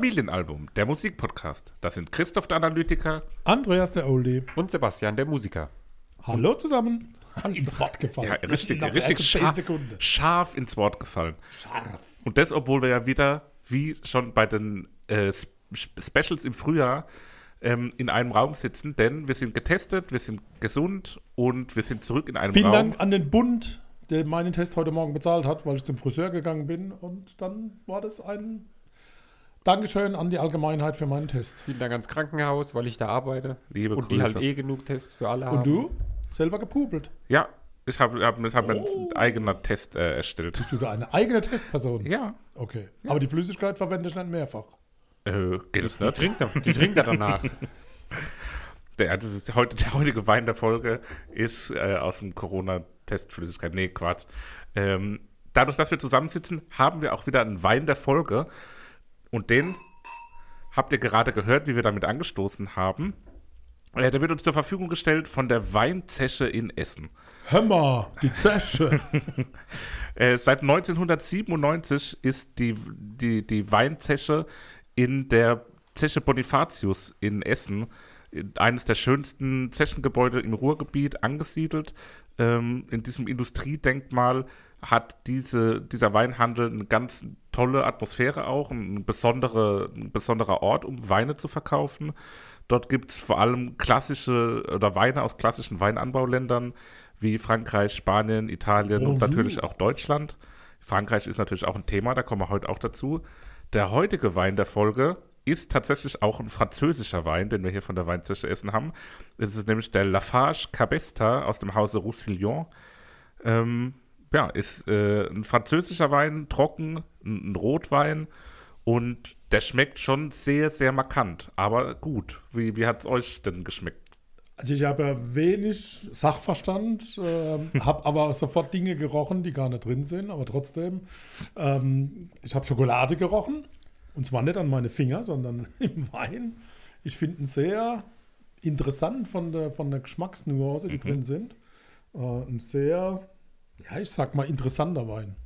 Familienalbum, der Musikpodcast. Das sind Christoph der Analytiker. Andreas der Oldie. Und Sebastian der Musiker. Hallo zusammen. Ins Wort gefallen. Ja, richtig, richtig scharf, scharf ins Wort gefallen. Scharf. Und das, obwohl wir ja wieder, wie schon bei den äh, Sp- Specials im Frühjahr, ähm, in einem Raum sitzen, denn wir sind getestet, wir sind gesund und wir sind zurück in einem Vielen Raum. Dank an den Bund, der meinen Test heute Morgen bezahlt hat, weil ich zum Friseur gegangen bin. Und dann war das ein Dankeschön an die Allgemeinheit für meinen Test. Vielen Dank ans Krankenhaus, weil ich da arbeite. Liebe und die Grüße. halt eh genug Tests für alle haben. Und du? Selber gepubelt. Ja, ich habe hab, ich hab mir Oh. einen eigenen Test äh, erstellt. Bist du da eine eigene Testperson? Ja, Okay. Aber die Flüssigkeit verwende ich nicht mehrfach. äh, gilt Die nicht. trinkt, er, die trinkt er danach. Der, das ist heute, der heutige Wein der Folge ist äh, aus dem Corona-Testflüssigkeit. Nee, Quatsch. Ähm, dadurch, dass wir zusammensitzen, haben wir auch wieder einen Wein der Folge. Und den habt ihr gerade gehört, wie wir damit angestoßen haben. Äh, der wird uns zur Verfügung gestellt von der Weinzeche in Essen. Hör mal, die Zesche. Äh, seit 1997 ist die, die, die Weinzeche in der Zeche Bonifatius in Essen, in eines der schönsten Zechengebäude im Ruhrgebiet, angesiedelt. Ähm, in diesem Industriedenkmal hat diese, dieser Weinhandel eine ganz tolle Atmosphäre auch, ein, besondere, ein besonderer Ort, um Weine zu verkaufen. Dort gibt es vor allem klassische oder Weine aus klassischen Weinanbauländern wie Frankreich, Spanien, Italien und Bonjour. natürlich auch Deutschland. Frankreich ist natürlich auch ein Thema, da kommen wir heute auch dazu. Der heutige Wein der Folge ist tatsächlich auch ein französischer Wein, den wir hier von der Weinzeche Essen haben. Es ist nämlich der Lafarge Cabesta aus dem Hause Roussillon. Ähm, ja, ist äh, ein französischer Wein, trocken, ein, ein Rotwein und der schmeckt schon sehr, sehr markant, aber gut. Wie, wie hat es euch denn geschmeckt? Also ich habe ja wenig Sachverstand, ähm, habe aber sofort Dinge gerochen, die gar nicht drin sind, aber trotzdem. Ähm, ich habe Schokolade gerochen und zwar nicht an meine Finger, sondern im Wein. Ich finde ihn sehr interessant von der, von der Geschmacksnuance, die drin sind. Äh, ein sehr, ja, ich sag mal, interessanter Wein.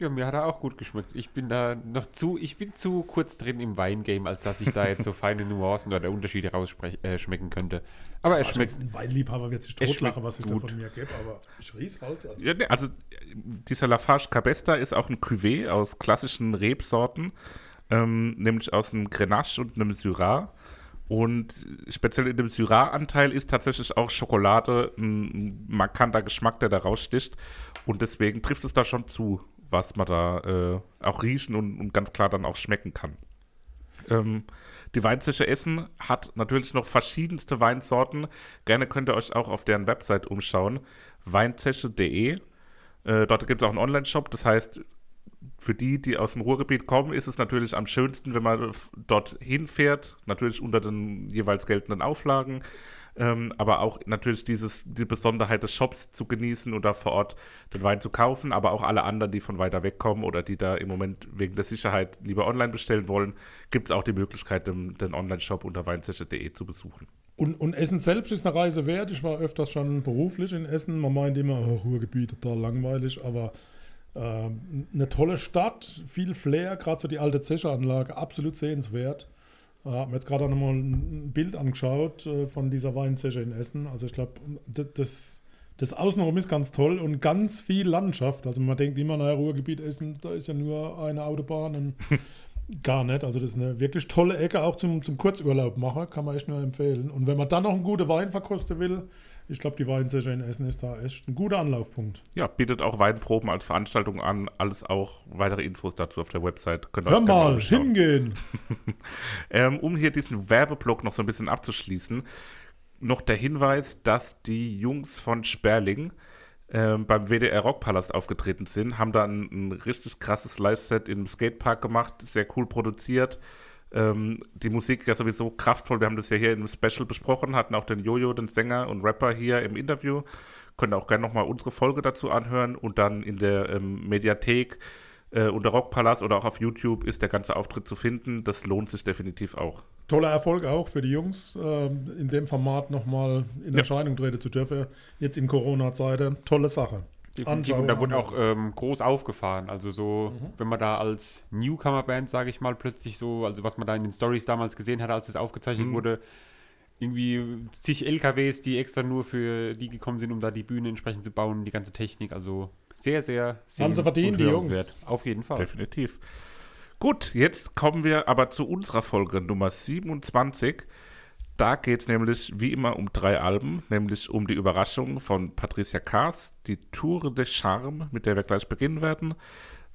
Ja, mir hat er auch gut geschmeckt. Ich bin da noch zu, ich bin zu kurz drin im Weingame, als dass ich da jetzt so feine Nuancen oder Unterschiede rausschmecken äh, schmecken könnte. Aber er Also schmeckt. ein Weinliebhaber wird sich Es totlachen, schmeckt was ich gut. da von mir gebe, aber ich riech's halt. Also. Ja, nee, also dieser Lafarge Cabesta ist auch ein Cuvée aus klassischen Rebsorten, ähm, nämlich aus einem Grenache und einem Syrah. Und speziell in dem Syrah-Anteil ist tatsächlich auch Schokolade ein, markanter Geschmack, der da raussticht. Und deswegen trifft es da schon zu, was man da äh, auch riechen und, und ganz klar dann auch schmecken kann. Ähm, die Weinzeche Essen hat natürlich noch verschiedenste Weinsorten. Gerne könnt ihr euch auch auf deren Website umschauen. Weinzeche.de. Äh, dort gibt es auch einen Online-Shop. Das heißt, für die, die aus dem Ruhrgebiet kommen, ist es natürlich am schönsten, wenn man dort hinfährt. Natürlich unter den jeweils geltenden Auflagen. Ähm, aber auch natürlich dieses, die Besonderheit des Shops zu genießen oder vor Ort den Wein zu kaufen, aber auch alle anderen, die von weiter weg kommen oder die da im Moment wegen der Sicherheit lieber online bestellen wollen, gibt es auch die Möglichkeit, den, den Online-Shop unter weinzeche.de zu besuchen. Und, und Essen selbst ist eine Reise wert. Ich war öfters schon beruflich in Essen. Man meint immer, oh, Ruhrgebiet, total langweilig, aber ähm, eine tolle Stadt, viel Flair, gerade so die alte Zecheranlage, absolut sehenswert. Ich habe mir jetzt gerade noch mal ein Bild angeschaut äh, von dieser Weinzeche in Essen. Also ich glaube, das, das Außenrum ist ganz toll und ganz viel Landschaft. Also man denkt immer, naja, Ruhrgebiet Essen, da ist ja nur eine Autobahn und Gar nicht. Also das ist eine wirklich tolle Ecke, auch zum, zum Kurzurlaub machen, kann man echt nur empfehlen. Und wenn man dann noch einen guten Wein verkosten will, ich glaube, die Weinzeche in Essen ist da echt ein guter Anlaufpunkt. Ja, bietet auch Weinproben als Veranstaltung an. Alles auch weitere Infos dazu auf der Website. Könnt Hör mal, hingehen! Ähm, um hier diesen Werbeblock noch so ein bisschen abzuschließen, noch der Hinweis, dass die Jungs von Sperling ähm, beim WDR Rockpalast aufgetreten sind, haben da ein, ein richtig krasses Live-Set im Skatepark gemacht, sehr cool produziert. Ähm, die Musik ja sowieso kraftvoll, wir haben das ja hier im Special besprochen, hatten auch den Jojo, den Sänger und Rapper hier im Interview. Könnt ihr auch gerne nochmal unsere Folge dazu anhören und dann in der ähm, Mediathek äh, unter Rockpalast oder auch auf YouTube ist der ganze Auftritt zu finden. Das lohnt sich definitiv auch. Toller Erfolg auch für die Jungs, ähm, in dem Format nochmal in Ja. Erscheinung treten zu dürfen. Jetzt in Corona-Zeiten. Tolle Sache. Definitiv. Und da wurde auch ähm, groß aufgefahren. Also so, mhm. wenn man da als Newcomer-Band, sage ich mal, plötzlich so, also was man da in den Stories damals gesehen hat, als es aufgezeichnet mhm. wurde, irgendwie zig LKWs, die extra nur für die gekommen sind, um da die Bühne entsprechend zu bauen, die ganze Technik. Also sehr, sehr, sehr Haben sie verdient, die Jungs. Auf jeden Fall. Definitiv. Gut, jetzt kommen wir aber zu unserer Folge Nummer 27. Da geht es nämlich wie immer um drei Alben, nämlich um die Überraschung von Patricia Kaas, die Tour de Charme, mit der wir gleich beginnen werden.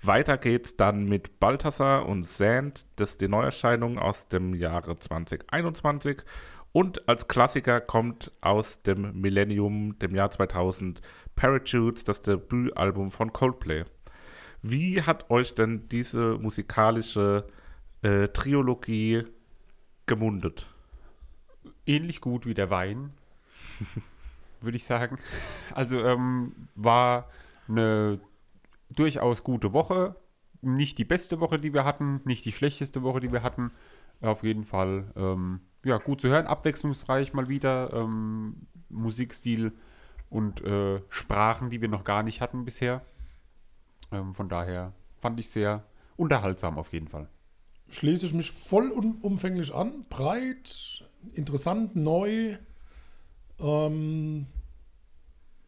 Weiter geht's dann mit Balthasar und Sand, das ist die Neuerscheinung aus dem Jahre 2021. Und als Klassiker kommt aus dem Millennium, dem Jahr 2000, Parachutes, das Debütalbum von Coldplay. Wie hat euch denn diese musikalische äh, Triologie gemundet? Ähnlich gut wie der Wein, würde ich sagen. Also ähm, war eine durchaus gute Woche. Nicht die beste Woche, die wir hatten, nicht die schlechteste Woche, die wir hatten. Auf jeden Fall ähm, ja, gut zu hören, abwechslungsreich mal wieder. Ähm, Musikstil und äh, Sprachen, die wir noch gar nicht hatten bisher. Ähm, von daher fand ich sehr unterhaltsam auf jeden Fall. Schließe ich mich voll umfänglich an, breit, interessant, neu, ähm,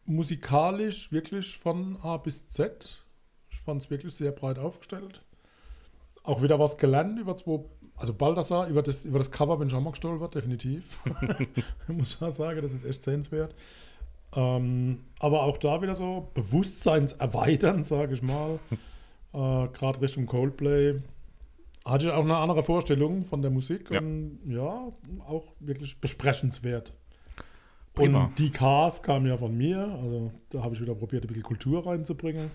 musikalisch wirklich von A bis Z. Ich fand es wirklich sehr breit aufgestellt. Auch wieder was gelernt über zwei, also Baldassar, über das, über das Cover bin ich auch mal gestolpert, definitiv. ich muss ja sagen, das ist echt sehenswert. Ähm, aber auch da wieder so Bewusstseinserweitern, sage ich mal. Äh, Gerade Richtung Coldplay hatte ich auch eine andere Vorstellung von der Musik ja. und ja, auch wirklich besprechenswert. Prima. Und die Cars kamen ja von mir, also da habe ich wieder probiert, ein bisschen Kultur reinzubringen.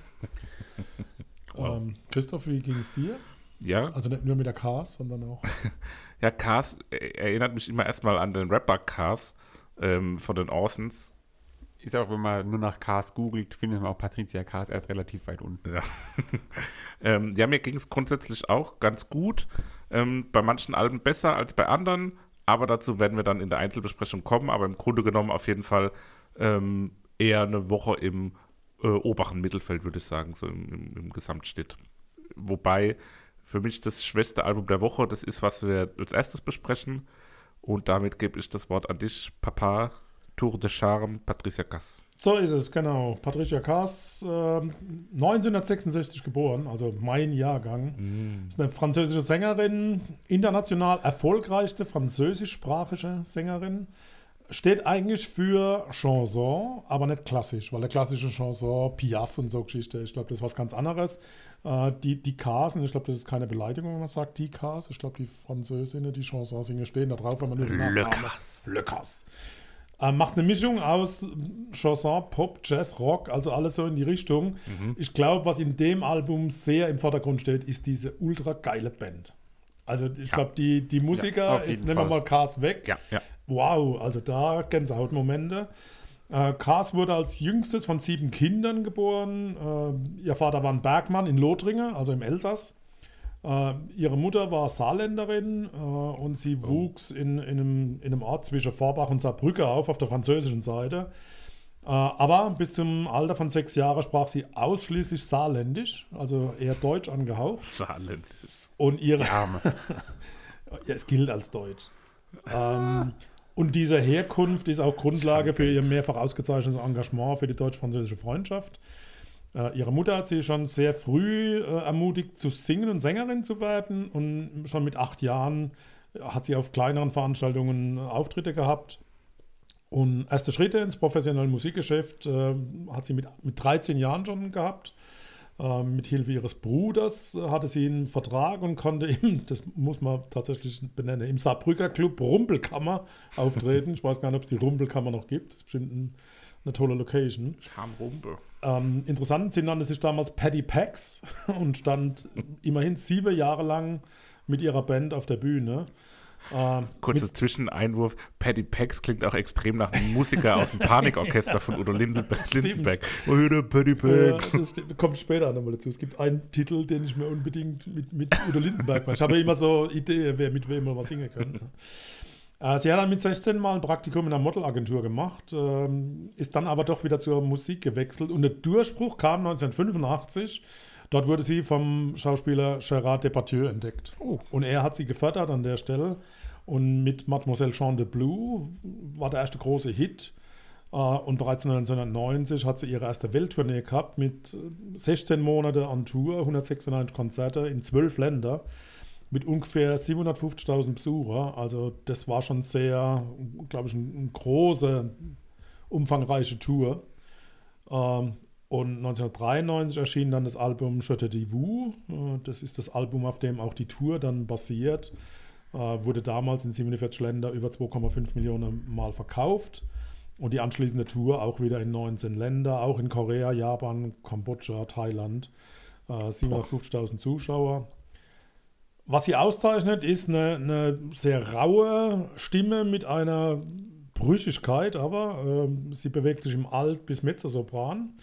wow. ähm, Christoph, wie ging es dir? Ja. Also nicht nur mit der Cars, sondern auch. ja, Cars erinnert mich immer erstmal an den Rapper Cars ähm, von den Orsons ist auch, wenn man nur nach Cars googelt, findet man auch Patricia Cars erst relativ weit unten. Ja, ähm, ja mir ging es grundsätzlich auch ganz gut. Ähm, bei manchen Alben besser als bei anderen, aber dazu werden wir dann in der Einzelbesprechung kommen. Aber im Grunde genommen auf jeden Fall ähm, eher eine Woche im äh, oberen Mittelfeld, würde ich sagen, so im, im, im Gesamtschnitt. Wobei für mich das schwächste Album der Woche, das ist, was wir als erstes besprechen. Und damit gebe ich das Wort an dich, Papa. Tour de Charme, Patricia Cass. So ist es, genau. Patricia Cass, äh, 1966 geboren, also mein Jahrgang. Mm. Ist eine französische Sängerin, international erfolgreichste französischsprachige Sängerin. Steht eigentlich für Chanson, aber nicht klassisch, weil der klassische Chanson, Piaf und so Geschichte, ich glaube, das ist was ganz anderes. Äh, die, die Ks, und ich glaube, das ist keine Beleidigung, wenn man sagt die Ks, ich glaube, die Französinnen, die Chansons singen, stehen da drauf, wenn man nur den Le Cas. Le Cas. Äh, macht eine Mischung aus Chanson, Pop, Jazz, Rock, also alles so in die Richtung. Mhm. Ich glaube, was in dem Album sehr im Vordergrund steht, ist diese ultra geile Band. Also ich ja. glaube, die, die Musiker, ja, jetzt nehmen wir mal Cars weg. Ja. Wow, also da Gänsehautmomente. Äh, Cars wurde als jüngstes von sieben Kindern geboren. Äh, ihr Vater war ein Bergmann in Lothringen, also im Elsass. Äh, ihre Mutter war Saarländerin äh, und sie oh. wuchs in, in, einem, in einem Ort zwischen Vorbach und Saarbrücke auf, auf der französischen Seite. Äh, aber bis zum Alter von sechs Jahren sprach sie ausschließlich Saarländisch, also eher Deutsch angehaucht. Saarländisch. Und ihre. ja, es gilt als Deutsch. Ähm, und diese Herkunft ist auch Grundlage für ihr mehrfach ausgezeichnetes Engagement für die deutsch-französische Freundschaft. Äh, ihre Mutter hat sie schon sehr früh äh, ermutigt, zu singen und Sängerin zu werden. Und schon mit acht Jahren hat sie auf kleineren Veranstaltungen Auftritte gehabt. Und erste Schritte ins professionelle Musikgeschäft äh, hat sie mit, mit 13 Jahren schon gehabt. Äh, mit Hilfe ihres Bruders hatte sie einen Vertrag und konnte im, das muss man tatsächlich benennen, im Saarbrücker Club Rumpelkammer auftreten. ich weiß gar nicht, ob es die Rumpelkammer noch gibt. Das ist bestimmt ein, eine tolle Location. Schamrumpel. Ähm, interessant, sie nannte sich damals Paddy Pax und stand immerhin sieben Jahre lang mit ihrer Band auf der Bühne. Äh, Kurzer Zwischeneinwurf: Paddy Pax klingt auch extrem nach einem Musiker aus dem Panikorchester von Udo Lindenberg. Lindenberg. Oh, Paddy Pax. Ja, das kommt später nochmal dazu. Es gibt einen Titel, den ich mir unbedingt mit, mit Udo Lindenberg mache. Ich habe ja immer so Ideen, wer mit wem mal was singen kann. Äh, sie hat dann mit 16 mal ein Praktikum in einer Modelagentur gemacht, ähm, ist dann aber doch wieder zur Musik gewechselt und der Durchbruch kam 1985. Dort wurde sie vom Schauspieler Gérard Depardieu entdeckt. Und er hat sie gefördert an der Stelle. Und mit Mademoiselle Jean de Blue war der erste große Hit. Äh, Und bereits 1990 hat sie ihre erste Welttournee gehabt mit äh, 16 Monaten an Tour, 196 Konzerte in 12 Ländern mit ungefähr 750.000 Besucher. Also das war schon sehr, glaube ich, eine ein große, umfangreiche Tour. Ähm, und 1993 erschien dann das Album Je te vous. Äh, Das ist das Album, auf dem auch die Tour dann basiert. Äh, Wurde damals in 47 Ländern über 2,5 Millionen Mal verkauft. Und die anschließende Tour auch wieder in 19 Länder, auch in Korea, Japan, Kambodscha, Thailand. Äh, 750.000 Zuschauer. Was sie auszeichnet, ist eine, eine sehr raue Stimme mit einer Brüchigkeit, aber ähm, sie bewegt sich im Alt- bis Mezzosopran.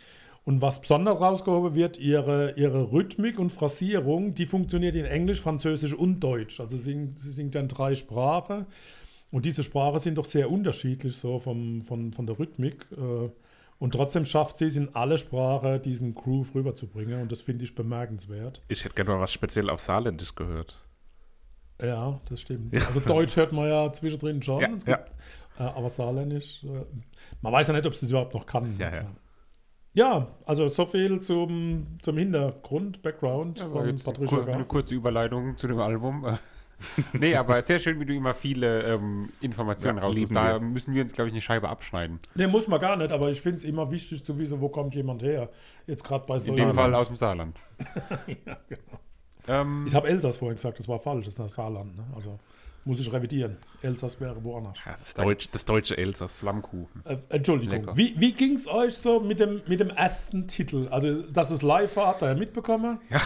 Und was besonders rausgehoben wird, ihre, ihre Rhythmik und Phrasierung, die funktioniert in Englisch, Französisch und Deutsch. Also sie singt, sie singt dann drei Sprachen. Und diese Sprachen sind doch sehr unterschiedlich so vom, von, von der Rhythmik. Äh, und trotzdem schafft sie es in alle Sprachen, diesen Groove rüberzubringen. Und das finde ich bemerkenswert. Ich hätte gerne mal was speziell auf Saarländisch gehört. Ja, das stimmt. Also Deutsch hört man ja zwischendrin schon. Ja, Es ja. gibt, äh, aber Saarländisch, äh, man weiß ja nicht, ob sie es überhaupt noch kann. Ja, ja. Ja, also so viel zum, zum Hintergrund, Background Ja, von Patricia kur eine kurze Überleitung zu dem Album. nee, aber sehr schön, wie du immer viele ähm, Informationen Ja, raussuchst. Da wir. müssen wir uns, glaube ich, eine Scheibe abschneiden. Nee, muss man gar nicht, aber ich finde es immer wichtig zu wissen, wo kommt jemand her. Jetzt gerade bei so In dem Fall aus dem Saarland. genau. ähm, Ich habe Elsass vorhin gesagt, das war falsch, das ist das Saarland. Ne? Also muss ich revidieren. Elsass wäre woanders. Ja, das, Deutsch, das deutsche Elsass. Flammkuchen. Äh, Entschuldigung. Lecker. Wie, wie ging es euch so mit dem, mit dem ersten Titel? Also, dass es live war, habt ihr ja mitbekommen. Ja.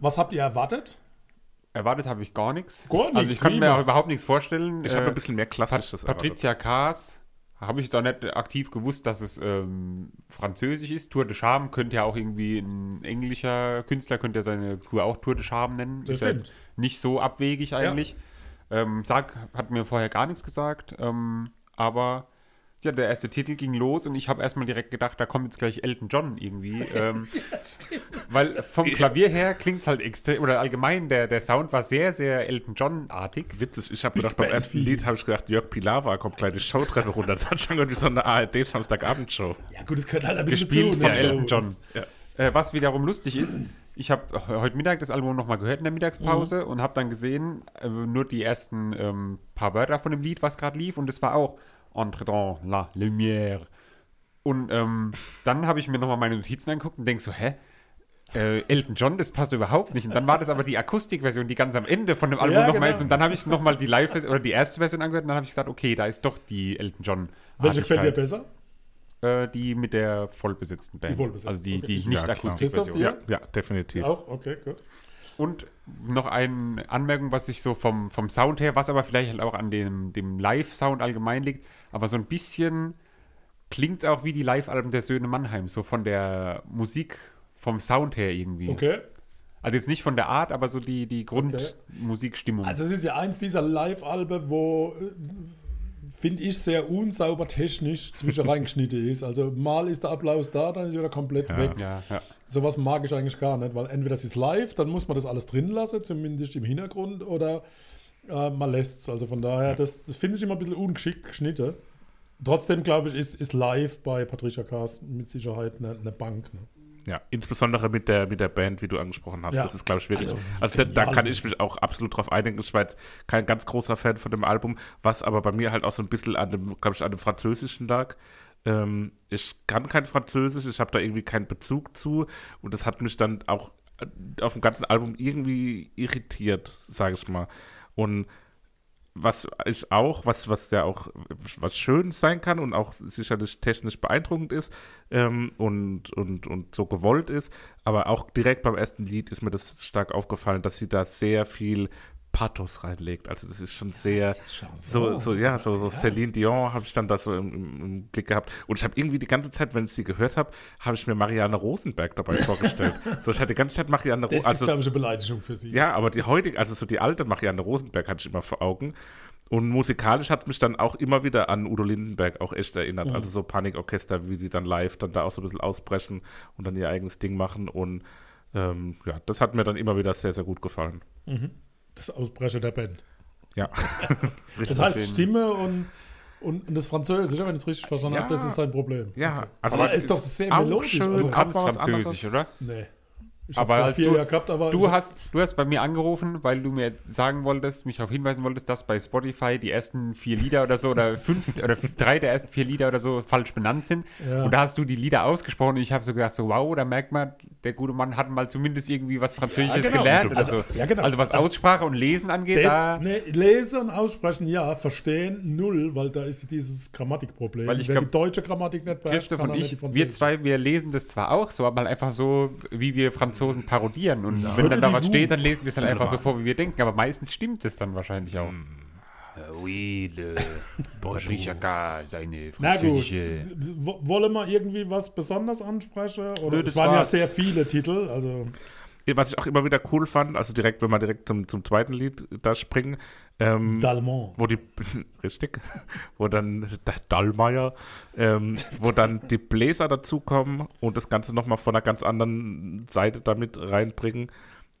Was habt ihr erwartet? Erwartet habe ich gar nichts. Gar nichts, Also ich kann mir auch überhaupt nichts vorstellen. Ich Äh, habe ein bisschen mehr Pat Klassisches erwartet. Patricia Kaas habe ich da nicht aktiv gewusst, dass es ähm, französisch ist. Tour de Charme könnte ja auch irgendwie ein englischer Künstler, könnte ja seine Tour auch Tour de Charme nennen. Das ist ja stimmt. jetzt nicht so abwegig eigentlich. Ähm, Sag hat mir vorher gar nichts gesagt, ähm, aber ja, der erste Titel ging los und ich habe erstmal direkt gedacht, da kommt jetzt gleich Elton John irgendwie. Ähm, weil vom Klavier her klingt es halt extrem, oder allgemein, der, der Sound war sehr, sehr Elton John-artig. Witzig, ich habe gedacht, beim ersten. Lied habe ich gedacht, Jörg Pilawa kommt gleich die Showtreppe runter. Das hat schon irgendwie so eine ARD-Samstagabendshow. Ja, gut, es gehört halt ein bisschen Gespielt zu. von ne? Elton John. Ja. Äh, was wiederum lustig ist, ich habe heute Mittag das Album nochmal gehört in der Mittagspause und habe dann gesehen, äh, nur die ersten ähm, paar Wörter von dem Lied, was gerade lief, und es war auch Entre dans la lumière. Und ähm, dann habe ich mir nochmal meine Notizen angeguckt und denke so, hä? Äh, Elton John, das passt überhaupt nicht. Und dann war das aber die Akustikversion, die ganz am Ende von dem Album Ja, nochmal genau. ist. Und dann habe ich nochmal die Live- oder die erste Version angehört und dann habe ich gesagt, okay, da ist doch die Elton John. Welche gefällt dir besser? Äh, die mit der vollbesetzten Band. Die vollbesetzte, also die, okay. die Ja, nicht klar. Akustikversion. Christoph, Ja, ja, definitiv. Auch? Okay, gut. Und noch eine Anmerkung, was sich so vom, vom Sound her, was aber vielleicht halt auch an dem, dem Live-Sound allgemein liegt, aber so ein bisschen klingt es auch wie die Live-Alben der Söhne Mannheim, so von der Musik, vom Sound her irgendwie. Okay. Also jetzt nicht von der Art, aber so die, die Okay. Grundmusikstimmung. Also es ist ja eins dieser Live-Alben, wo, äh, finde ich, sehr unsauber technisch zwischen reingeschnitten ist. Also mal ist der Applaus da, dann ist er wieder komplett Ja. weg. ja, ja. Sowas mag ich eigentlich gar nicht, weil entweder es ist live, dann muss man das alles drin lassen, zumindest im Hintergrund, oder äh, man lässt es. Also von daher, das, das finde ich immer ein bisschen ungeschickt geschnitten. Trotzdem, glaube ich, ist, ist live bei Patricia Kaas mit Sicherheit eine, eine Bank. Ne? Ja, insbesondere mit der, mit der Band, wie du angesprochen hast. Ja. Das ist, glaube ich, wirklich. Also, Also, da, da kann ich mich auch absolut drauf einigen. Ich war jetzt kein ganz großer Fan von dem Album, was aber bei mir halt auch so ein bisschen an dem, glaube ich, an dem Französischen lag. Ähm, ich kann kein Französisch, ich habe da irgendwie keinen Bezug zu und das hat mich dann auch äh, auf dem ganzen Album irgendwie irritiert, sage ich mal. Und was ich auch, was, was ja auch was schön sein kann und auch sicherlich technisch beeindruckend ist ähm, und, und, und so gewollt ist, aber auch direkt beim ersten Lied ist mir das stark aufgefallen, dass sie da sehr viel Pathos reinlegt. Also das ist schon sehr das ist Chanson. so, so ja, so, so Ja. Celine Dion habe ich dann da so im, im, Blick gehabt. Und ich habe irgendwie die ganze Zeit, wenn ich sie gehört habe, habe ich mir Marianne Rosenberg dabei vorgestellt. so, ich hatte die ganze Zeit Marianne Das Rosenberg. ist, Also, glaube ich, eine Beleidigung für sie. ja, aber die heutige, also so die alte Marianne Rosenberg hatte ich immer vor Augen. Und musikalisch hat mich dann auch immer wieder an Udo Lindenberg auch echt erinnert. Mhm. Also so Panikorchester, wie die dann live dann da auch so ein bisschen ausbrechen und dann ihr eigenes Ding machen. Und ähm, ja, das hat mir dann immer wieder sehr, sehr gut gefallen. Das Ausbrechen der Band. Ja. Das heißt. Stimme und, und, und das Französische, wenn ich es richtig verstanden Ja. habe, das ist sein Problem. Ja, also Aber es es ist doch sehr auch melodisch, Schön, also- mal was Französisch, anderes. oder? Nee. Ich Aber habe als du- gehabt, aber Du hast, du hast bei mir angerufen, weil du mir sagen wolltest, mich darauf hinweisen wolltest, dass bei Spotify die ersten vier Lieder oder so oder fünf oder drei der ersten vier Lieder oder so falsch benannt sind. Ja. Und da hast du die Lieder ausgesprochen und ich habe so gedacht, so wow, da merkt man, der gute Mann hat mal zumindest irgendwie was Französisches genau. gelernt oder Also- so. ja, genau. Also was Also- Aussprache und Lesen angeht, da. das, nee, lesen und aussprechen, ja, verstehen, null, weil da ist dieses Grammatikproblem. Weil ich Wer glaub, die deutsche Grammatik nicht beherrscht, Christoph und ich, wir zwei, wir lesen das zwar auch so, aber halt einfach so, wie wir Franzosen parodieren. Und wenn Würde dann da was steht, dann lesen wir es halt einfach so vor, wie wir denken. Aber meistens stimmt es dann wahrscheinlich auch. Oui, le Patricia seine Na gut, wo- wollen wir irgendwie was besonders ansprechen? Oder Nö, es das waren ja war's. sehr viele Titel, also Was ich auch immer wieder cool fand, also direkt, wenn wir direkt zum, zum zweiten Lied da springen, ähm, Dalmont. wo die, richtig, wo dann Dallmayr, ähm, wo dann die Bläser dazukommen und das Ganze nochmal von einer ganz anderen Seite damit reinbringen.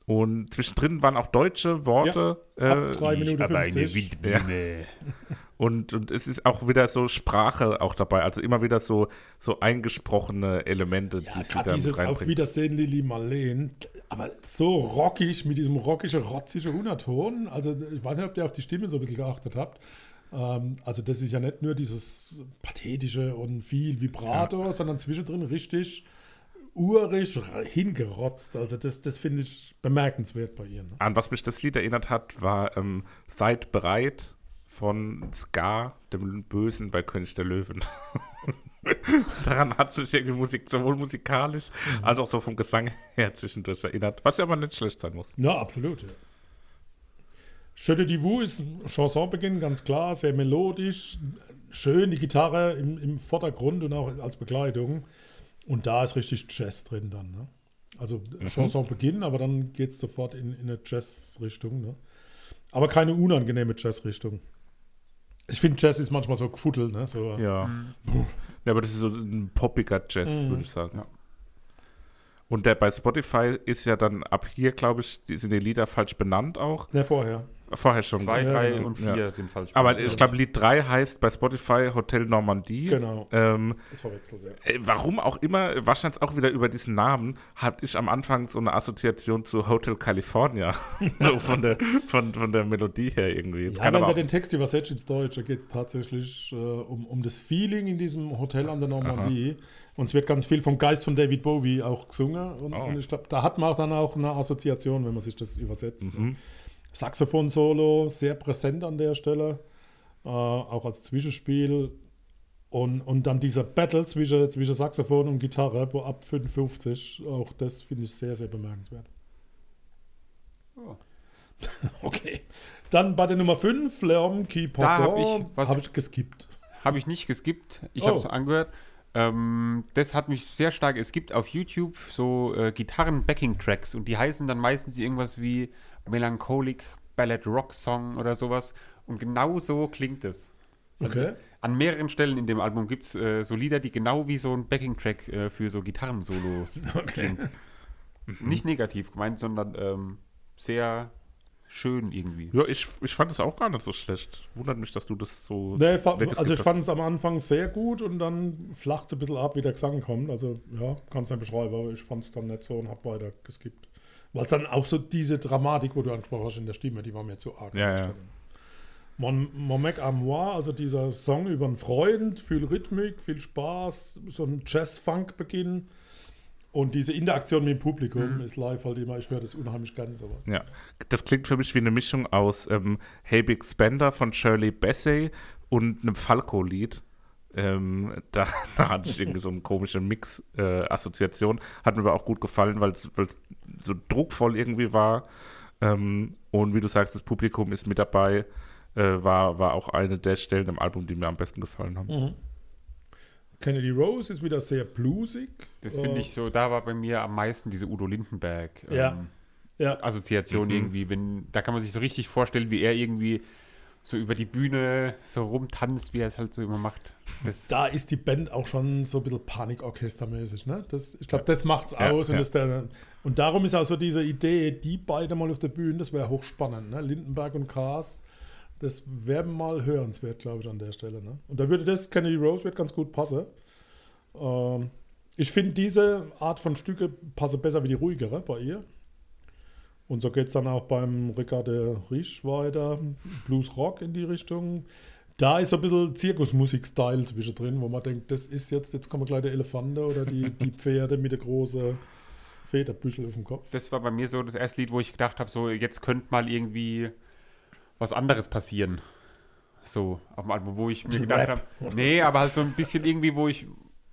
Und zwischendrin waren auch deutsche Worte. Ab äh, 3 Minuten 50. und, und es ist auch wieder so Sprache auch dabei, also immer wieder so, so eingesprochene Elemente, Ja, die sie da dieses Auf. Wiedersehen, Lili Marleen, aber so rockig mit diesem rockischen, rotzigen Unterton. Also, ich weiß nicht, ob ihr auf die Stimme so ein bisschen geachtet habt. Ähm, also, das ist ja nicht nur dieses pathetische und viel Vibrato, sondern zwischendrin richtig urig hingerotzt. Also, das, das finde ich bemerkenswert bei ihr. Ne? An was mich das Lied erinnert hat, war ähm, Seid bereit von Ska, dem Bösen bei König der Löwen. Daran hat sich irgendwie Musik sowohl musikalisch als auch so vom Gesang her zwischendurch erinnert, was ja aber nicht schlecht sein muss. Ja, absolut. Ja. Schöne Divu ist ein Chansonbeginn, ganz klar, sehr melodisch, schön die Gitarre im, im Vordergrund und auch als Begleitung. Und da ist richtig Jazz drin dann. Ne? Also Chansonbeginn, aber dann geht es sofort in, in eine Jazz-Richtung. Ne? Aber keine unangenehme Jazz-Richtung. Ich finde, Jazz ist manchmal so gefuddelt. Ne? So, Ja. ja, aber das ist so ein poppiger Jazz, würde ich sagen. Ja. Und der bei Spotify ist ja dann ab hier, glaube ich, die sind die Lieder falsch benannt auch. Ne, vorher. Vorher schon. Zwei, Ja, drei und vier Ja. sind falsch. Aber ich glaube, Lied 3 heißt bei Spotify Hotel Normandie. Genau. Ähm, Ist verwechselt, ja. Äh, Warum auch immer, wahrscheinlich auch wieder über diesen Namen, hatte ich am Anfang so eine Assoziation zu Hotel California. so von der, von, von der Melodie her irgendwie. Jetzt Ja, kann wenn auch, den Text übersetzt ins Deutsche, geht es tatsächlich äh, um, um das Feeling in diesem Hotel an der Normandie. Und es wird ganz viel vom Geist von David Bowie auch gesungen. Und, Oh. und ich glaube, da hat man auch dann auch eine Assoziation, wenn man sich das übersetzt. Mhm. Saxophon-Solo, sehr präsent an der Stelle. Äh, auch als Zwischenspiel. Und, und dann dieser Battle zwischen, zwischen Saxophon und Gitarre wo ab 55, auch das finde ich sehr, sehr bemerkenswert. Oh. Okay. Dann bei der Nummer 5, L'Homme qui Da hab ich Passant, habe ich geskippt. Habe ich nicht geskippt. Ich Oh. habe es angehört. Ähm, das hat mich sehr stark. Es gibt auf YouTube so äh, Gitarren-Backing-Tracks und die heißen dann meistens irgendwas wie Melancholic Ballad Rock Song oder sowas. Und genau so klingt es. Also Okay. An mehreren Stellen in dem Album gibt es äh, so Lieder, die genau wie so ein Backing-Track äh, für so Gitarrensolos Okay. klingt. Nicht negativ gemeint, sondern ähm, sehr schön irgendwie. ja, ich, ich fand es auch gar nicht so schlecht. Wundert mich, dass du das so. Nee, also ich fand es am Anfang sehr gut und dann flacht es ein bisschen ab, wie der Gesang kommt. Also ja, kann es nicht beschreiben, aber ich fand es dann nicht so und habe weiter geskippt. Weil es dann auch so diese Dramatik, wo du angesprochen hast in der Stimme, die war mir zu arg. Ja, ja. Mon, Mon Mec à moi, also dieser Song über einen Freund, viel Rhythmik, viel Spaß, so ein Jazz-Funk-Beginn. Und diese Interaktion mit dem Publikum ist live halt immer, ich höre das unheimlich gerne sowas. Ja, das klingt für mich wie eine Mischung aus ähm, Hey Big Spender von Shirley Bassey und einem Falco-Lied. Ähm, da, da hatte ich irgendwie so eine komische Mix-Assoziation. Hat mir aber auch gut gefallen, weil es so druckvoll irgendwie war. Ähm, und wie du sagst, das Publikum ist mit dabei. Äh, war, war auch eine der Stellen im Album, die mir am besten gefallen haben. Mhm. Kennedy Rose ist wieder sehr bluesig. Das finde Äh, ich so, da war bei mir am meisten diese Udo Lindenberg ähm, Ja. Ja, Assoziation Mhm. irgendwie, wenn, da kann man sich so richtig vorstellen, wie er irgendwie so über die Bühne so rumtanzt, wie er es halt so immer macht. Das, da ist die Band auch schon so ein bisschen Panikorchestermäßig. Ne? Das, ich glaube, das macht's Ja, aus. Und, ja. das der, und darum ist auch so diese Idee, die beide mal auf der Bühne, das wäre hochspannend. Ne? Lindenberg und Kaas, das wäre mal hörenswert, glaube ich, an der Stelle. Ne? Und da würde das, Kennedy Rose wird ganz gut passen. Ähm, ich finde, diese Art von Stücke passen besser wie die ruhigere bei ihr. Und so geht es dann auch beim Ricardo Risch weiter, Blues Rock in die Richtung. Da ist so ein bisschen Zirkusmusik-Style zwischendrin, wo man denkt, das ist jetzt, jetzt kommen gleich der Elefante oder die, die Pferde mit der großen Federbüschel auf dem Kopf. das war bei mir so das erste Lied, wo ich gedacht habe, so jetzt könnte mal irgendwie was anderes passieren. So auf dem Album, wo ich mir gedacht habe, nee, aber halt so ein bisschen irgendwie, wo ich,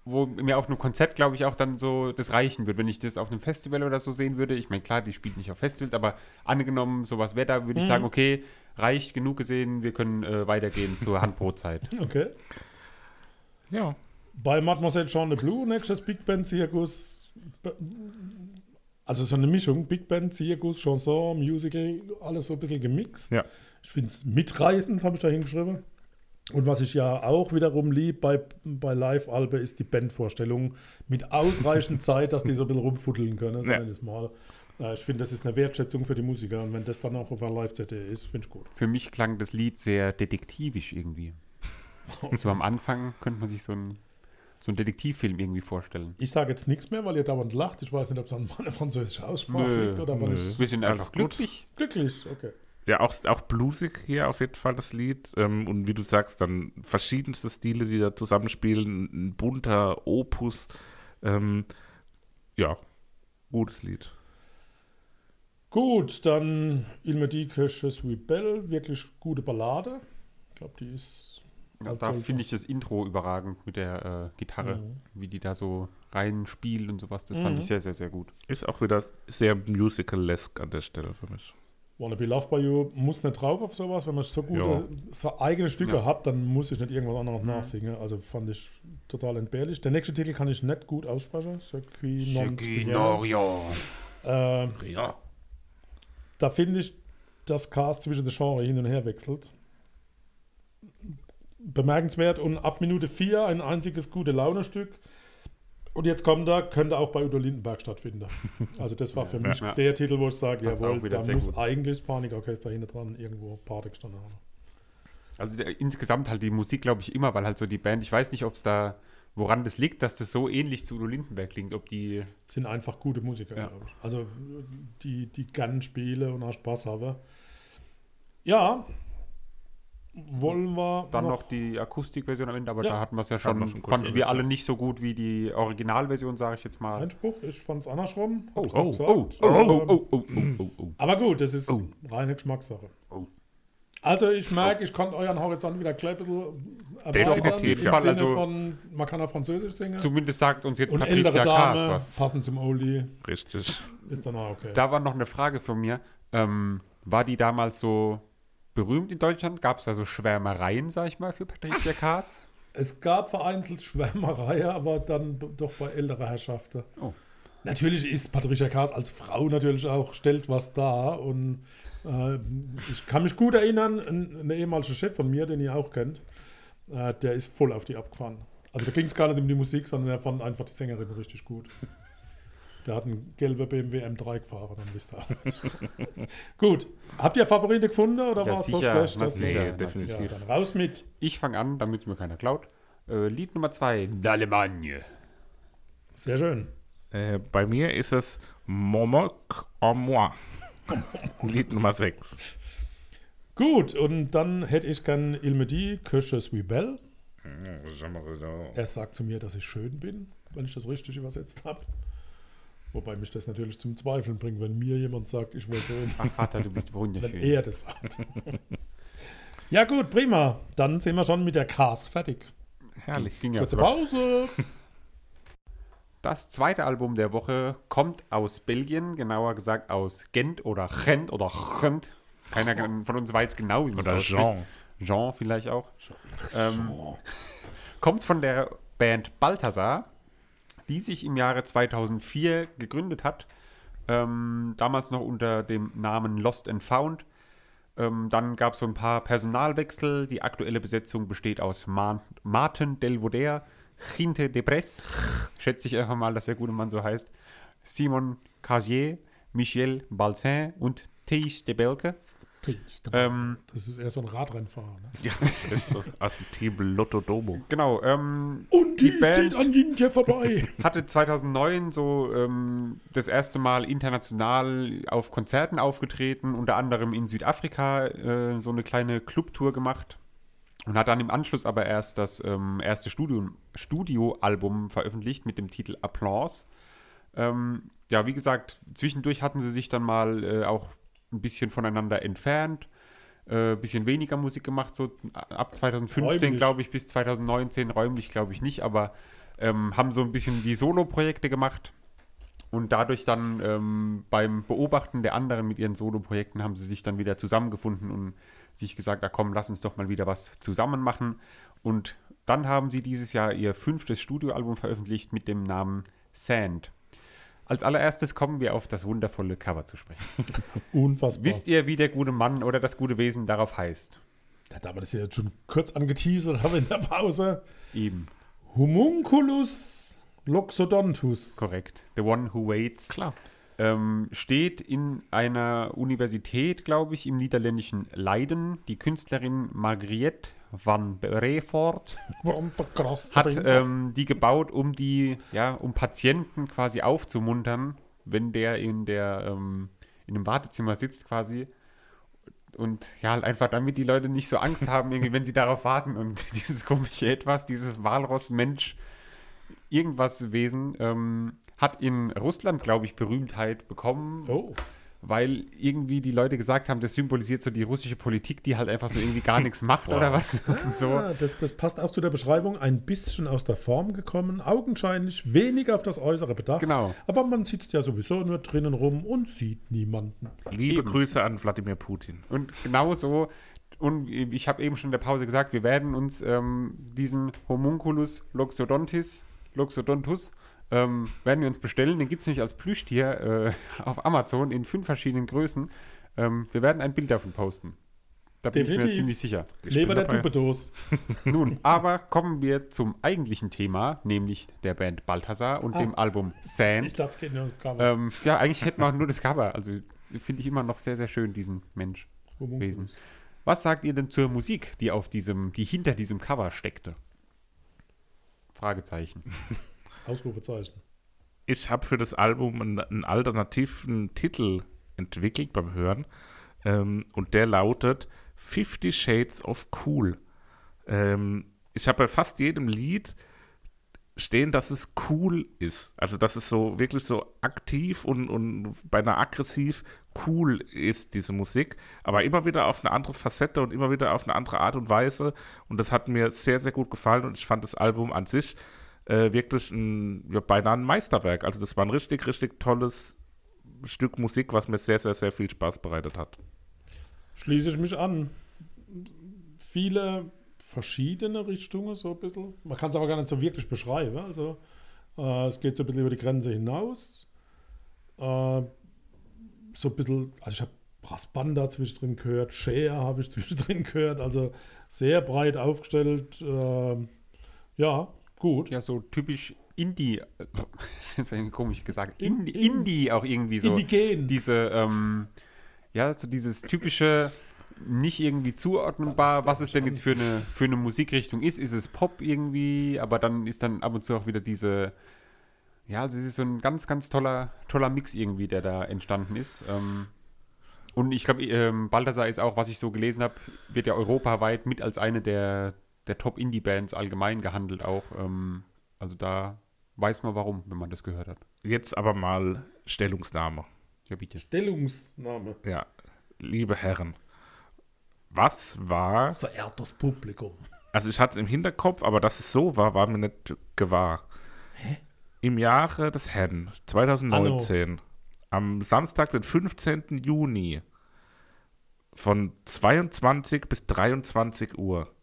wo mir auf einem Konzert, glaube ich, auch dann so das reichen wird. Wenn ich das auf einem Festival oder so sehen würde, ich meine, klar, die spielt nicht auf Festivals, aber angenommen, sowas wäre da, würde ich Mhm. sagen, okay, reicht genug gesehen, wir können äh, weitergehen zur Handbrotzeit. Okay. Ja. Bei Mademoiselle Jean de Blue, nächstes Big Band Zirkus. Also so eine Mischung, Big Band, Zirkus, Chanson, Musical, alles so ein bisschen gemixt. Ja. Ich finde es mitreißend, habe ich da hingeschrieben. Und was ich ja auch wiederum lieb bei, bei Live-Albe ist die Bandvorstellung mit ausreichend Zeit, dass die so ein bisschen rumfuddeln können, Ja. mal. Ich finde, das ist eine Wertschätzung für die Musiker und wenn das dann auch auf einer Live-CD ist, finde ich gut. Für mich klang das Lied sehr detektivisch irgendwie. So am Anfang könnte man sich so ein so einen Detektivfilm irgendwie vorstellen. Ich sage jetzt nichts mehr, weil ihr dauernd lacht. Ich weiß nicht, ob es an meiner französischen Aussprache liegt oder weil ich Wir sind einfach glücklich. glücklich. Okay. Ja, auch, auch bluesig hier auf jeden Fall das Lied. Ähm, und wie du sagst, dann verschiedenste Stile, die da zusammenspielen. Ein bunter Opus. Ähm, ja, gutes Lied. Gut, dann Il me dit que je suis belle, wirklich gute Ballade. Ich glaube, die ist. Ja, da solche- finde ich das Intro überragend mit der äh, Gitarre, Mhm. wie die da so reinspielt und sowas. Das fand Mhm. ich sehr, sehr, sehr gut. Ist auch wieder sehr musical-esque an der Stelle für mich. Wanna Be Loved by You muss nicht drauf auf sowas. Wenn man so gute Ja. so eigene Stücke Ja. hat, dann muss ich nicht irgendwas anderes nachsingen. Also fand ich total entbehrlich. Der nächste Titel kann ich nicht gut aussprechen. Ce qui non rien. Äh, Ja. da finde ich, dass Cast zwischen den Genres hin und her wechselt. Bemerkenswert und ab Minute 4 ein einziges gute Laune-Stück. Und jetzt kommt da, könnte auch bei Udo Lindenberg stattfinden. Also das war für Ja, mich ja. der Titel, wo ich sage, Passt jawohl, da muss gut. eigentlich das Panikorchester hinten dran irgendwo Party gestanden haben. Also der, insgesamt halt die Musik, glaube ich, immer, weil halt so die Band, ich weiß nicht, ob es da, woran das liegt, dass das so ähnlich zu Udo Lindenberg klingt, ob die, sind einfach gute Musiker, Ja. glaube ich. Also die, die gerne spielen und auch Spaß haben. Ja, wollen wir dann noch, die Akustikversion am Ende, aber Ja. da hatten wir es ja schon, fanden wir alle nicht so gut wie die Originalversion, sage ich jetzt mal. Einspruch? Ich fand es andersrum. Oh, oh, oh, oh, oh, Ähm, oh, oh, oh, oh, oh. Aber gut, das ist Oh. reine Geschmackssache. Oh. Also ich merke, ich konnte euren Horizont wieder gleich ein bisschen erweitern. Definitiv, Im ja. Sinne Also- von, man kann auch Französisch singen. Zumindest sagt uns jetzt und Patricia Dame, was. passend zum Oldie, Richtig. ist dann auch okay. Da war noch eine Frage von mir. Ähm, war die damals so berühmt in Deutschland? Gab es da so Schwärmereien, sag ich mal, für Patricia Kaas? Es gab vereinzelt Schwärmerei, aber dann doch bei älterer Herrschaften. Oh. Natürlich ist Patricia Kaas als Frau natürlich auch, stellt was dar. Und äh, ich kann mich gut erinnern, ein, ein ehemaliger Chef von mir, den ihr auch kennt, äh, der ist voll auf die abgefahren. Also da ging es gar nicht um die Musik, sondern er fand einfach die Sängerin richtig gut. Der hat einen gelben BMW M3 gefahren, dann wisst ihr. gut. Habt ihr Favorite gefunden oder Ja, war es so schlecht? na dass- sicher, Nee, definitiv. ja, dann raus mit. Ich fange an, damit mir keiner klaut. Äh, Lied Nummer zwei, D'Allemagne. Sehr schön. Äh, bei mir ist es Momok en moi. Lied Nummer 6. Gut, und dann hätte ich gern Il me dit que je suis belle. Er sagt zu mir, dass ich schön bin, wenn ich das richtig übersetzt habe. Wobei mich das natürlich zum Zweifeln bringt, wenn mir jemand sagt, ich wäre schön, Ach Vater, du bist wenn wunderschön. er das sagt. ja gut, prima. Dann sind wir schon mit der Cast fertig. Herrlich. Ging ja Kurze. Pause. Das zweite Album der Woche kommt aus Belgien, genauer gesagt aus Gent oder Gent oder Gent. Keiner von uns weiß genau, wie man Oder das. Jean. Jean vielleicht auch. Ähm, kommt von der Band Balthasar, die sich im Jahre 2004 gegründet hat. Ähm, damals noch unter dem Namen Lost and Found. Ähm, dann gab es so ein paar Personalwechsel. Die aktuelle Besetzung besteht aus Ma Martin Delvauder, Ginte de Bress, schätze ich einfach mal, dass der gute Mann so heißt, Simon Casier, Michel Balsin und Thijs de Belke. Ähm, Das ist eher so ein Radrennfahrer. Ne? Ja, das ist so aus dem Team Lotto Domo. genau, ähm, Und Die die, Band- an Jinje vorbei. hatte 2009 so ähm, das erste Mal international auf Konzerten aufgetreten, unter anderem in Südafrika äh, so eine kleine Clubtour gemacht und hat dann im Anschluss aber erst das ähm, erste Studio- Studioalbum veröffentlicht mit dem Titel Applause. Ähm, ja, wie gesagt, zwischendurch hatten sie sich dann mal äh, auch ein bisschen voneinander entfernt, ein äh, bisschen weniger Musik gemacht, so ab 2015, Räumlich. glaube ich, bis 2019, räumlich glaube ich nicht, aber ähm, haben so ein bisschen die Solo-Projekte gemacht und dadurch dann ähm, beim Beobachten der anderen mit ihren Solo-Projekten haben sie sich dann wieder zusammengefunden und sich gesagt, ah komm, lass uns doch mal wieder was zusammen machen. Und dann haben sie dieses Jahr ihr fünftes Studioalbum veröffentlicht mit dem Namen Sand. Als allererstes kommen wir auf das wundervolle Cover zu sprechen. Unfassbar. Wisst ihr, wie der gute Mann oder das gute Wesen darauf heißt? Da haben wir das ja jetzt schon kurz angeteasert, haben wir in der Pause. Eben, Homunculus loxodontus. korrekt. The One Who Waits. Klar. ähm, steht in einer Universität, glaube ich, im niederländischen Leiden. Die Künstlerin Margriette van Brefort hat ähm, die gebaut, um die, ja, um Patienten quasi aufzumuntern, wenn der in der ähm, in einem Wartezimmer sitzt quasi. Und ja, halt einfach damit die Leute nicht so Angst haben, irgendwie, wenn sie darauf warten. Und dieses komische Etwas, dieses Walross-Mensch, irgendwas Wesen, ähm, hat in Russland, glaube ich, Berühmtheit bekommen, Oh, weil irgendwie die Leute gesagt haben, das symbolisiert so die russische Politik, die halt einfach so irgendwie gar nichts macht Wow. oder was. Und so. ah, das, das passt auch zu der Beschreibung. Ein bisschen aus der Form gekommen, augenscheinlich weniger auf das Äußere bedacht. Genau. Aber man sitzt ja sowieso nur drinnen rum und sieht niemanden. Liebe Eben. Grüße an Wladimir Putin. Und genau so, und ich habe eben schon in der Pause gesagt, wir werden uns ähm, diesen Homunculus Loxodontis, Loxodontus, ähm, werden wir uns bestellen. Den gibt es nämlich als Plüschtier äh, auf Amazon in fünf verschiedenen Größen. Ähm, wir werden ein Bild davon posten. Da bin ich mir Definitiv. ziemlich sicher. Ich Leber der. Dubedos. Nun, aber kommen wir zum eigentlichen Thema, nämlich der Band Balthasar und dem Album Ich Sand. dachte, es geht nur um Cover. Ähm, ja, eigentlich hätten wir nur das Cover. Also finde ich immer noch sehr, sehr schön, diesen Mensch. Wesen. Was sagt ihr denn zur Musik, die auf diesem, die hinter diesem Cover steckte? Fragezeichen. Ausrufezeichen. Ich habe für das Album einen, einen alternativen Titel entwickelt beim Hören. Ähm, und der lautet Fifty Shades of Cool. Ähm, ich habe bei fast jedem Lied stehen, dass es cool ist. Also, dass es so wirklich so aktiv und, und beinahe aggressiv cool ist, diese Musik. Aber immer wieder auf eine andere Facette und immer wieder auf eine andere Art und Weise. Und das hat mir sehr, sehr gut gefallen und ich fand das Album an sich äh, wirklich ein, ja, beinahe ein Meisterwerk. Also, das war ein richtig, richtig tolles Stück Musik, was mir sehr, sehr, sehr viel Spaß bereitet hat. Schließe ich mich an. Viele verschiedene Richtungen, so ein bisschen. Man kann es aber gar nicht so wirklich beschreiben. Also, äh, es geht so ein bisschen über die Grenze hinaus. Äh, so ein bisschen, also ich habe Brassbanda zwischendrin gehört, Share habe ich zwischendrin gehört, also sehr breit aufgestellt. Äh, ja, gut. Ja, so typisch Indie. äh, Das ist irgendwie komisch gesagt. In- Indie, in- Indie auch irgendwie so. Indigen. Diese, ähm, ja, so dieses typische, nicht irgendwie zuordnenbar, was es denn jetzt für eine, für eine Musikrichtung ist. Ist es Pop irgendwie, aber dann ist dann ab und zu auch wieder diese, ja, also es ist so ein ganz, ganz toller, toller Mix irgendwie, der da entstanden ist. Ähm, und ich glaube, ähm, Balthasar ist auch, was ich so gelesen habe, wird ja europaweit mit als eine der, der Top-Indie-Bands allgemein gehandelt auch. Ähm, also da weiß man warum, wenn man das gehört hat. Jetzt aber mal Stellungsnahme. Ja, bitte. Stellungsnahme. Ja, liebe Herren. Was war, Verehrtes Publikum. also ich hatte es im Hinterkopf, aber dass es so war, war mir nicht gewahr. im Jahre des Herrn 2019, am Samstag, den 15. Juni, von 22 bis 23 Uhr.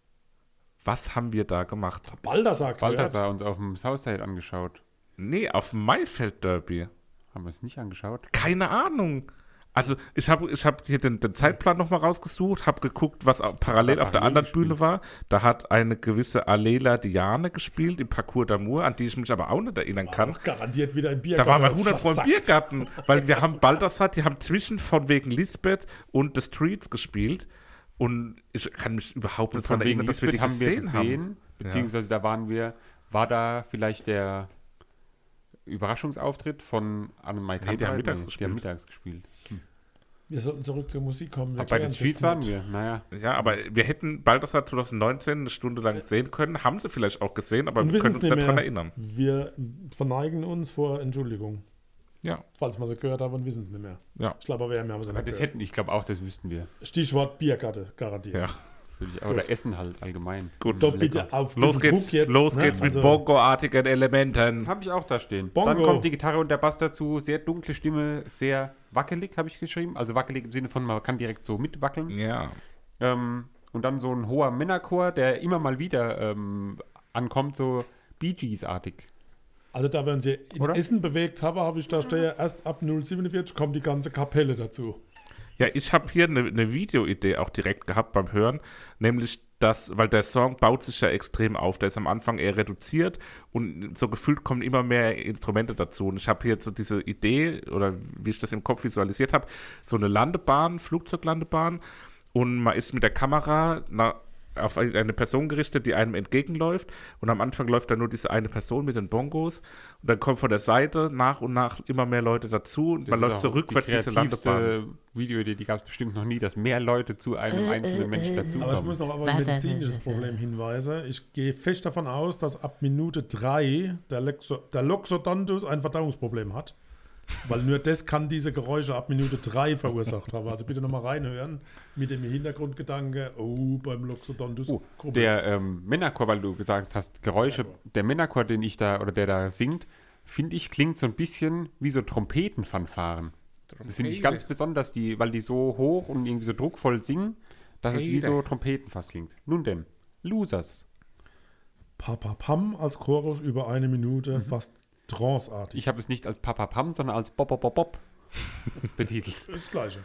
Was haben wir da gemacht? Baldassar gehört. Balthasar uns auf dem Southside angeschaut. Nee, auf dem Maifeld Derby. Haben wir es nicht angeschaut? Keine Ahnung. Also ich habe ich hab hier den, den Zeitplan nochmal rausgesucht, habe geguckt, was parallel auf der anderen gespielt. Bühne war. Da hat eine gewisse Alela Diane gespielt im Parcours d'Amour, an die ich mich aber auch nicht erinnern kann. Ach, garantiert wieder ein Bier. Da waren wir 100 Pro im Biergarten, weil wir haben Baldassar, die haben zwischen von wegen Lisbeth und The Streets gespielt und ich kann mich überhaupt nicht daran Von wegen erinnern, dass wir die haben wir gesehen, gesehen, haben. beziehungsweise da waren wir, war da vielleicht der Überraschungsauftritt von Anne-Mai Nee, die haben mittags Die gespielt. haben mittags gespielt. Wir sollten zurück zur Musik kommen. Wir Aber bei den Streets waren wir, naja. Ja, aber wir hätten Baldassar 2019 eine Stunde lang sehen können, haben sie vielleicht auch gesehen, aber Und wir können uns nicht daran erinnern. Wir verneigen uns vor Entschuldigung. Ja, Falls wir sie gehört haben und wissen es nicht mehr. ja, Ich glaube, wir haben sie Aber nicht das gehört. hätten, ich glaube auch, das wüssten wir. Stichwort Biergatte, garantiert. ja. Oder Essen halt allgemein. Gut. So, Lecker. bitte auf Los geht's, Druck jetzt, los ne? geht's mit Also, Bongo-artigen Elementen. Habe ich auch da stehen. Bongo. Dann kommt die Gitarre und der Bass dazu. Sehr dunkle Stimme, sehr wackelig, habe ich geschrieben. Also wackelig im Sinne von, man kann direkt so mitwackeln. Ja, Ähm, und dann so ein hoher Männerchor, der immer mal wieder ähm, ankommt, so Bee Gees-artig. Also da, wenn sie in Oder? Essen bewegt haben, habe ich da stehe, erst ab 047 kommt die ganze Kapelle dazu. ja ich habe hier eine ne Videoidee auch direkt gehabt beim Hören, nämlich das, weil der Song baut sich ja extrem auf, der ist am Anfang eher reduziert und so gefühlt kommen immer mehr Instrumente dazu. Und ich habe hier so diese Idee, oder wie ich das im Kopf visualisiert habe, so eine Landebahn, Flugzeuglandebahn und man ist mit der Kamera na, auf eine Person gerichtet, die einem entgegenläuft und am Anfang läuft dann nur diese eine Person mit den Bongos und dann kommen von der Seite nach und nach immer mehr Leute dazu und man Das ist läuft so rückwärts die diese Landebahn. kreativste Videoidee, die gab es bestimmt noch nie, dass mehr Leute zu einem einzelnen Menschen Aber ich dazukommen. muss noch auf ein medizinisches Problem hinweisen. Ich gehe fest davon aus, dass ab Minute 3 der, Lexo, der Loxodontus ein Verdauungsproblem hat. Weil nur das kann diese Geräusche ab Minute 3 verursacht haben. Also bitte nochmal reinhören mit dem Hintergrundgedanke, oh, beim Loxodontus. Oh, der ähm, Männerchor, weil du gesagt hast, Geräusche, der Männerchor, den ich da, oder der da singt, finde ich, klingt so ein bisschen wie so Trompetenfanfaren. Das finde ich ganz besonders, die, weil die so hoch und irgendwie so druckvoll singen, dass es wie so Trompeten fast klingt. Nun denn, Losers. Papa Pam als Chorus über eine Minute, fast tranceartig. Ich habe es nicht als Papa Pam, sondern als Bob Bob Bob Bob betitelt. Das Gleiche.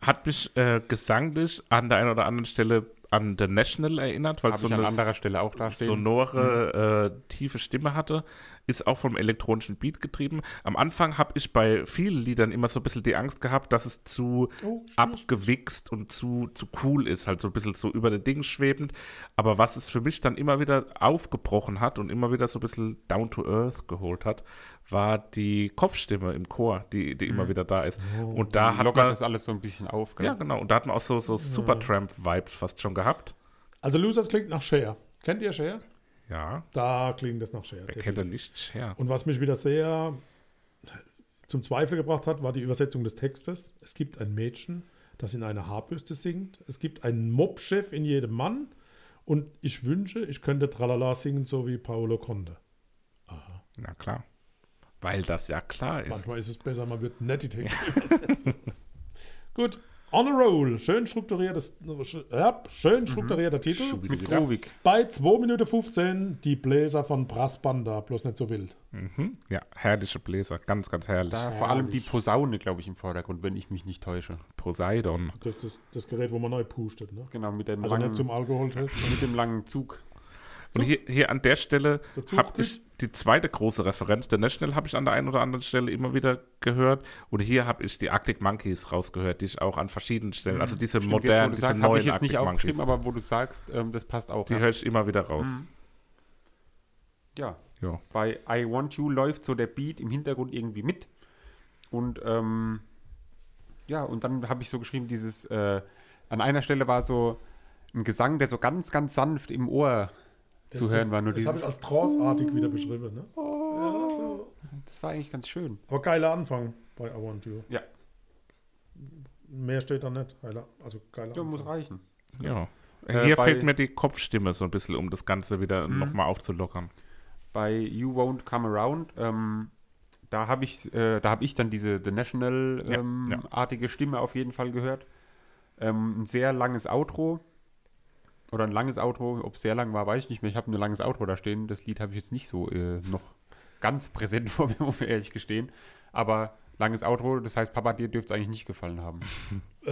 Hat mich äh, gesanglich an der einen oder anderen Stelle an The National erinnert, weil es so ich an eine anderer Stelle auch da stehen. sonore, äh, tiefe Stimme hatte. Ist auch vom elektronischen Beat getrieben. Am Anfang habe ich bei vielen Liedern immer so ein bisschen die Angst gehabt, dass es zu Oh, abgewichst und zu, zu cool ist, halt so ein bisschen so über den Ding schwebend. Aber was es für mich dann immer wieder aufgebrochen hat und immer wieder so ein bisschen down to earth geholt hat, war die Kopfstimme im Chor, die, die immer wieder da ist. und da hat Lockert man, das alles so ein bisschen auf. gell? ja genau, und da hat man auch so, so Supertramp-Vibes fast schon gehabt. Also Losers klingt nach Cher. Kennt ihr Cher? Ja, Da klingt das nach Cher. wer kennt denn nicht Cher? Und was mich wieder sehr zum Zweifel gebracht hat, war die Übersetzung des Textes. Es gibt ein Mädchen, das in einer Haarbürste singt. Es gibt einen Mobchef in jedem Mann. Und ich wünsche, ich könnte Tralala singen, so wie Paolo Conde. Na klar. Weil das ja klar ist. Manchmal ist es besser, man wird nett die Texte übersetzen. Gut. On a roll. Schön strukturiertes, ja, schön strukturierter Titel. Mit Grovig. Bei 2 Minuten 15 die Bläser von Brassbanda, bloß nicht so wild. Mhm. Ja, herrliche Bläser, ganz, ganz herrlich. Da vor allem die Posaune, glaube ich, im Vordergrund, wenn ich mich nicht täusche. Poseidon. Das ist das, das Gerät, wo man neu pustet. Ne? Genau, mit dem, Also langen, nicht zum Alkoholtest. mit dem langen Zug. Und hier, hier an der Stelle habe ich die zweite große Referenz. Der National habe ich an der einen oder anderen Stelle immer wieder gehört. Und hier habe ich die Arctic Monkeys rausgehört, die ich auch an verschiedenen Stellen, also diese Stimmt, jetzt, modernen, du diese sagst, habe neuen ich jetzt nicht Arctic aufgeschrieben, Monkeys. aber wo du sagst, ähm, das passt auch. Die ja. höre ich immer wieder raus. ja. Ja. Bei I Want You läuft so der Beat im Hintergrund irgendwie mit. Und ähm, ja, und dann habe ich so geschrieben, dieses, äh, an einer Stelle war so ein Gesang, der so ganz, ganz sanft im Ohr zu hören war. Nur das habe ich dieses, als tranceartig wieder beschrieben. Ne? Ja, so. das war eigentlich ganz schön. Aber geiler Anfang bei I Want You. Ja. Mehr steht da nicht. Geiler, also geiler Ja, muss Anfang. reichen. ja. Äh, Hier fehlt mir die Kopfstimme so ein bisschen, um das Ganze wieder Mhm. nochmal aufzulockern. bei You Won't Come Around. Ähm, da habe ich, äh, da hab ich dann diese The Ja, National-artige Stimme auf jeden Fall gehört. Ähm, ein sehr langes Outro. Oder ein langes Outro. Ob es sehr lang war, weiß ich nicht mehr. Ich habe ein langes Outro da stehen. Das Lied habe ich jetzt nicht so äh, noch ganz präsent vor mir, muss ich ehrlich gestehen. Aber langes Outro, das heißt, Papa, dir dürfte es eigentlich nicht gefallen haben. Äh,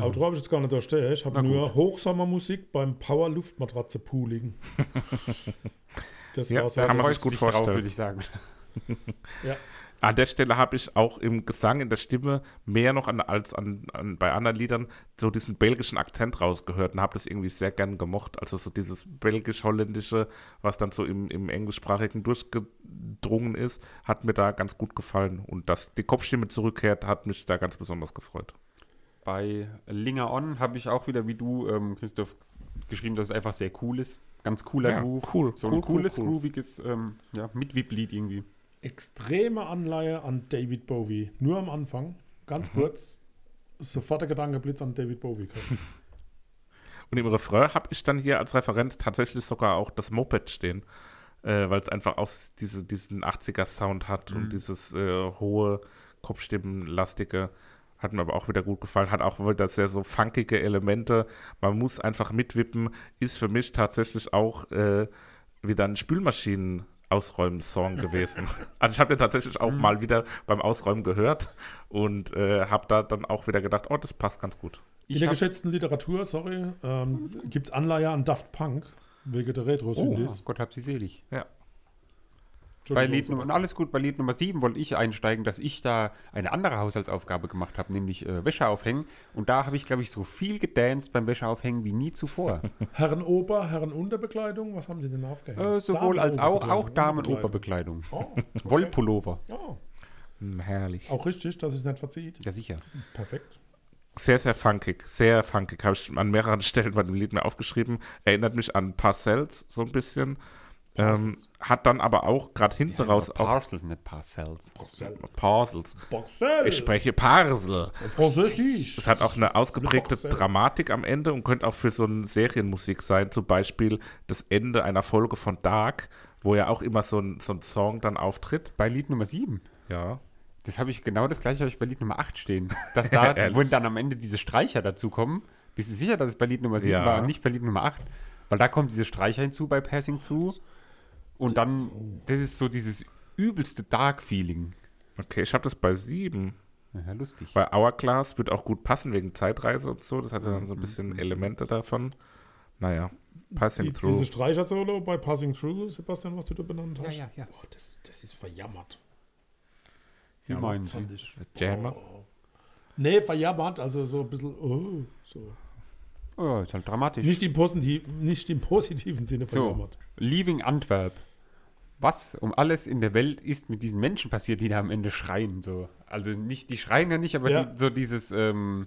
Outro habe ich jetzt gar nicht da stehen. Ich habe nur Hochsommermusik beim Power Luftmatratze Pooling. Das Ja, war so. da kann man sich gut vorstellen. würde ich sagen. ja. An der Stelle habe ich auch im Gesang, in der Stimme, mehr noch an, als an, an, bei anderen Liedern so diesen belgischen Akzent rausgehört und habe das irgendwie sehr gern gemocht. Also so dieses belgisch-holländische, was dann so im, im englischsprachigen durchgedrungen ist, hat mir da ganz gut gefallen. Und dass die Kopfstimme zurückkehrt, hat mich da ganz besonders gefreut. Bei Linger On habe ich auch wieder, wie du, ähm, Christoph, geschrieben, dass es einfach sehr cool ist. Ganz cooler Ja, Groove. cool, So cool, ein cooles, cool, cool. grooviges ähm, ja, Mitwip-Lied irgendwie. Extreme Anleihe an David Bowie. Nur am Anfang. Ganz Mhm. kurz. Sofort der Gedankenblitz an David Bowie. Und im Refrain habe ich dann hier als Referenz tatsächlich sogar auch das Moped stehen, äh, weil es einfach aus diese, diesen 80er-Sound hat und dieses äh, hohe, Kopfstimmenlastige. Hat mir aber auch wieder gut gefallen. Hat auch wieder sehr so funkige Elemente. Man muss einfach mitwippen. Ist für mich tatsächlich auch äh, wieder ein Spülmaschinen-Ausräumen-Song gewesen. also ich habe den tatsächlich auch mal wieder beim Ausräumen gehört und äh, habe da dann auch wieder gedacht, oh, das passt ganz gut. In Ich der geschätzten Literatur, sorry, ähm, gibt es Anleihe an Daft Punk. Wegen der Oh, Retro-Syndis. Gott hab sie selig. Ja. Bei Lied Nummer, und alles gut, bei Lied Nummer 7 wollte ich einsteigen, dass ich da eine andere Haushaltsaufgabe gemacht habe, nämlich äh, Wäsche aufhängen. Und da habe ich, glaube ich, so viel gedanced beim Wäscheaufhängen wie nie zuvor. Herrenober, Herrenunterbekleidung, was haben Sie denn aufgehängt? äh, sowohl als auch, auch Damen-Oberbekleidung. Damen-Oberbekleidung. Oh, okay. Wollpullover. Oh, Hm, herrlich. auch richtig, dass es nicht verzieht. Ja, sicher. Perfekt. Sehr, sehr funkig. Sehr funkig. Habe ich an mehreren Stellen bei dem Lied mir aufgeschrieben. Erinnert mich an Parcells so ein bisschen. Ähm, hat dann aber auch gerade hinten raus auch Parcels, nicht Parcels. Parcels. Boxel. Ich spreche Parsel. Es hat auch eine ausgeprägte. Dramatik am Ende und könnte auch für so eine Serienmusik sein. Zum Beispiel das Ende einer Folge von Dark, wo ja auch immer so ein, so ein Song dann auftritt. Bei Lied Nummer 7. Ja. Das habe ich, genau das gleiche habe ich bei Lied Nummer 8 stehen. Dass da, wo dann am Ende diese Streicher dazu kommen. Bist du sicher, dass es bei Lied Nummer 7 Ja. war und nicht bei Lied Nummer 8? Weil da kommt diese Streicher hinzu bei Passing Through. Und dann, das ist so dieses übelste Dark-Feeling. Okay, ich habe das bei sieben. Ja, lustig. Bei Hourglass wird auch gut passen wegen Zeitreise und so. Das hat ja dann so ein bisschen Elemente davon. Naja, Passing Die, Through. diese Streicher-Solo bei Passing Through, Sebastian, was du da benannt hast. ja. Oh, das, das ist verjammert. Wie Ja, meinen Sie? ich. Jammer. Oh. Nee, verjammert, also so ein bisschen, oh, so. Oh, ist halt dramatisch. Nicht im, positiv, nicht im positiven Sinne so, verjammert. Leaving Antwerp. Was um alles in der Welt ist mit diesen Menschen passiert, die da am Ende schreien? So. Also nicht, die schreien ja nicht, aber Ja. Die, so dieses, ähm,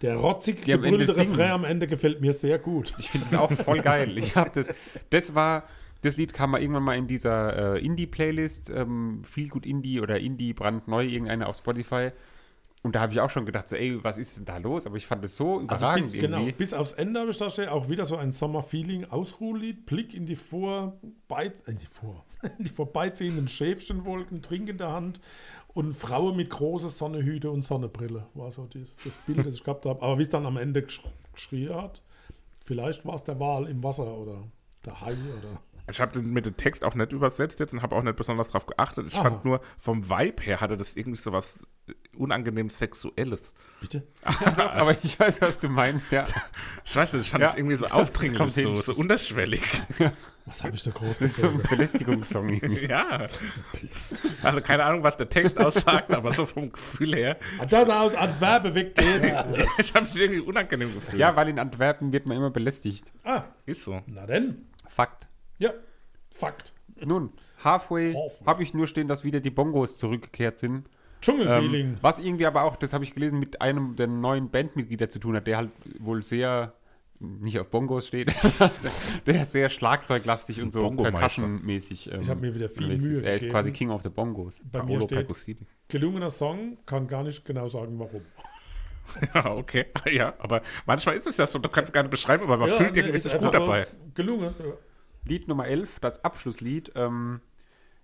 Der rotzig gebrüllte. Refrain am Ende gefällt mir sehr gut. Ich finde es auch voll geil. Ich habe das, das war, das Lied kam mal irgendwann mal in dieser äh, Indie-Playlist, ähm, Feel Good Indie oder Indie brandneu, irgendeine auf Spotify. Und da habe ich auch schon gedacht, so, ey, was ist denn da los? Aber ich fand es so Also überragend bis, genau, irgendwie. bis aufs Ende habe ich da auch wieder so ein Sommerfeeling, Ausruhlied, Blick in die vorbei, in die, vor, die vorbeiziehenden Schäfchenwolken, Trink in der Hand und Frauen mit großer Sonnehüte und Sonnenbrille war so das, das Bild, das ich gehabt habe. Aber wie es dann am Ende gesch geschrien hat, vielleicht war es der Wal im Wasser oder der Hai oder... Ich habe mir den Text auch nicht übersetzt jetzt und habe auch nicht besonders drauf geachtet. Ich Aha. fand nur, vom Vibe her hatte das irgendwie so was unangenehm Sexuelles. Bitte? Aber ich weiß, was du meinst, ja. Ich weiß nicht, ich fand Ja, das irgendwie so das aufdringlich, so, so unterschwellig. Was habe ich da groß Das ist so ein? Belästigungssong. ja. Also keine Ahnung, was der Text aussagt, aber so vom Gefühl her, Dass er aus Antwerpen weggeht. ich habe mich irgendwie unangenehm gefühlt. ja, weil in Antwerpen wird man immer belästigt. ah, ist so. na denn. Fakt. Ja, Fakt. Nun, halfway Halfway. habe ich nur stehen, dass wieder die Bongos zurückgekehrt sind. Dschungelfeeling. Ähm, was irgendwie aber auch, das habe ich gelesen, mit einem der neuen Bandmitglieder zu tun hat, der halt wohl sehr nicht auf Bongos steht, der sehr schlagzeuglastig und so percussion-mäßig. Ähm, Ich hab mir wieder viel Mühe ist. Er ist gegeben. quasi King of the Bongos. Bei mir Paolo steht Percussini. gelungener Song, kann gar nicht genau sagen, warum. Ja, okay. Ja, aber manchmal ist es ja so, du kannst gar nicht beschreiben, aber man fühlt nee, irgendwie ist sich einfach gut dabei. Gelungen. Ja. Lied Nummer 11, das Abschlusslied, ähm,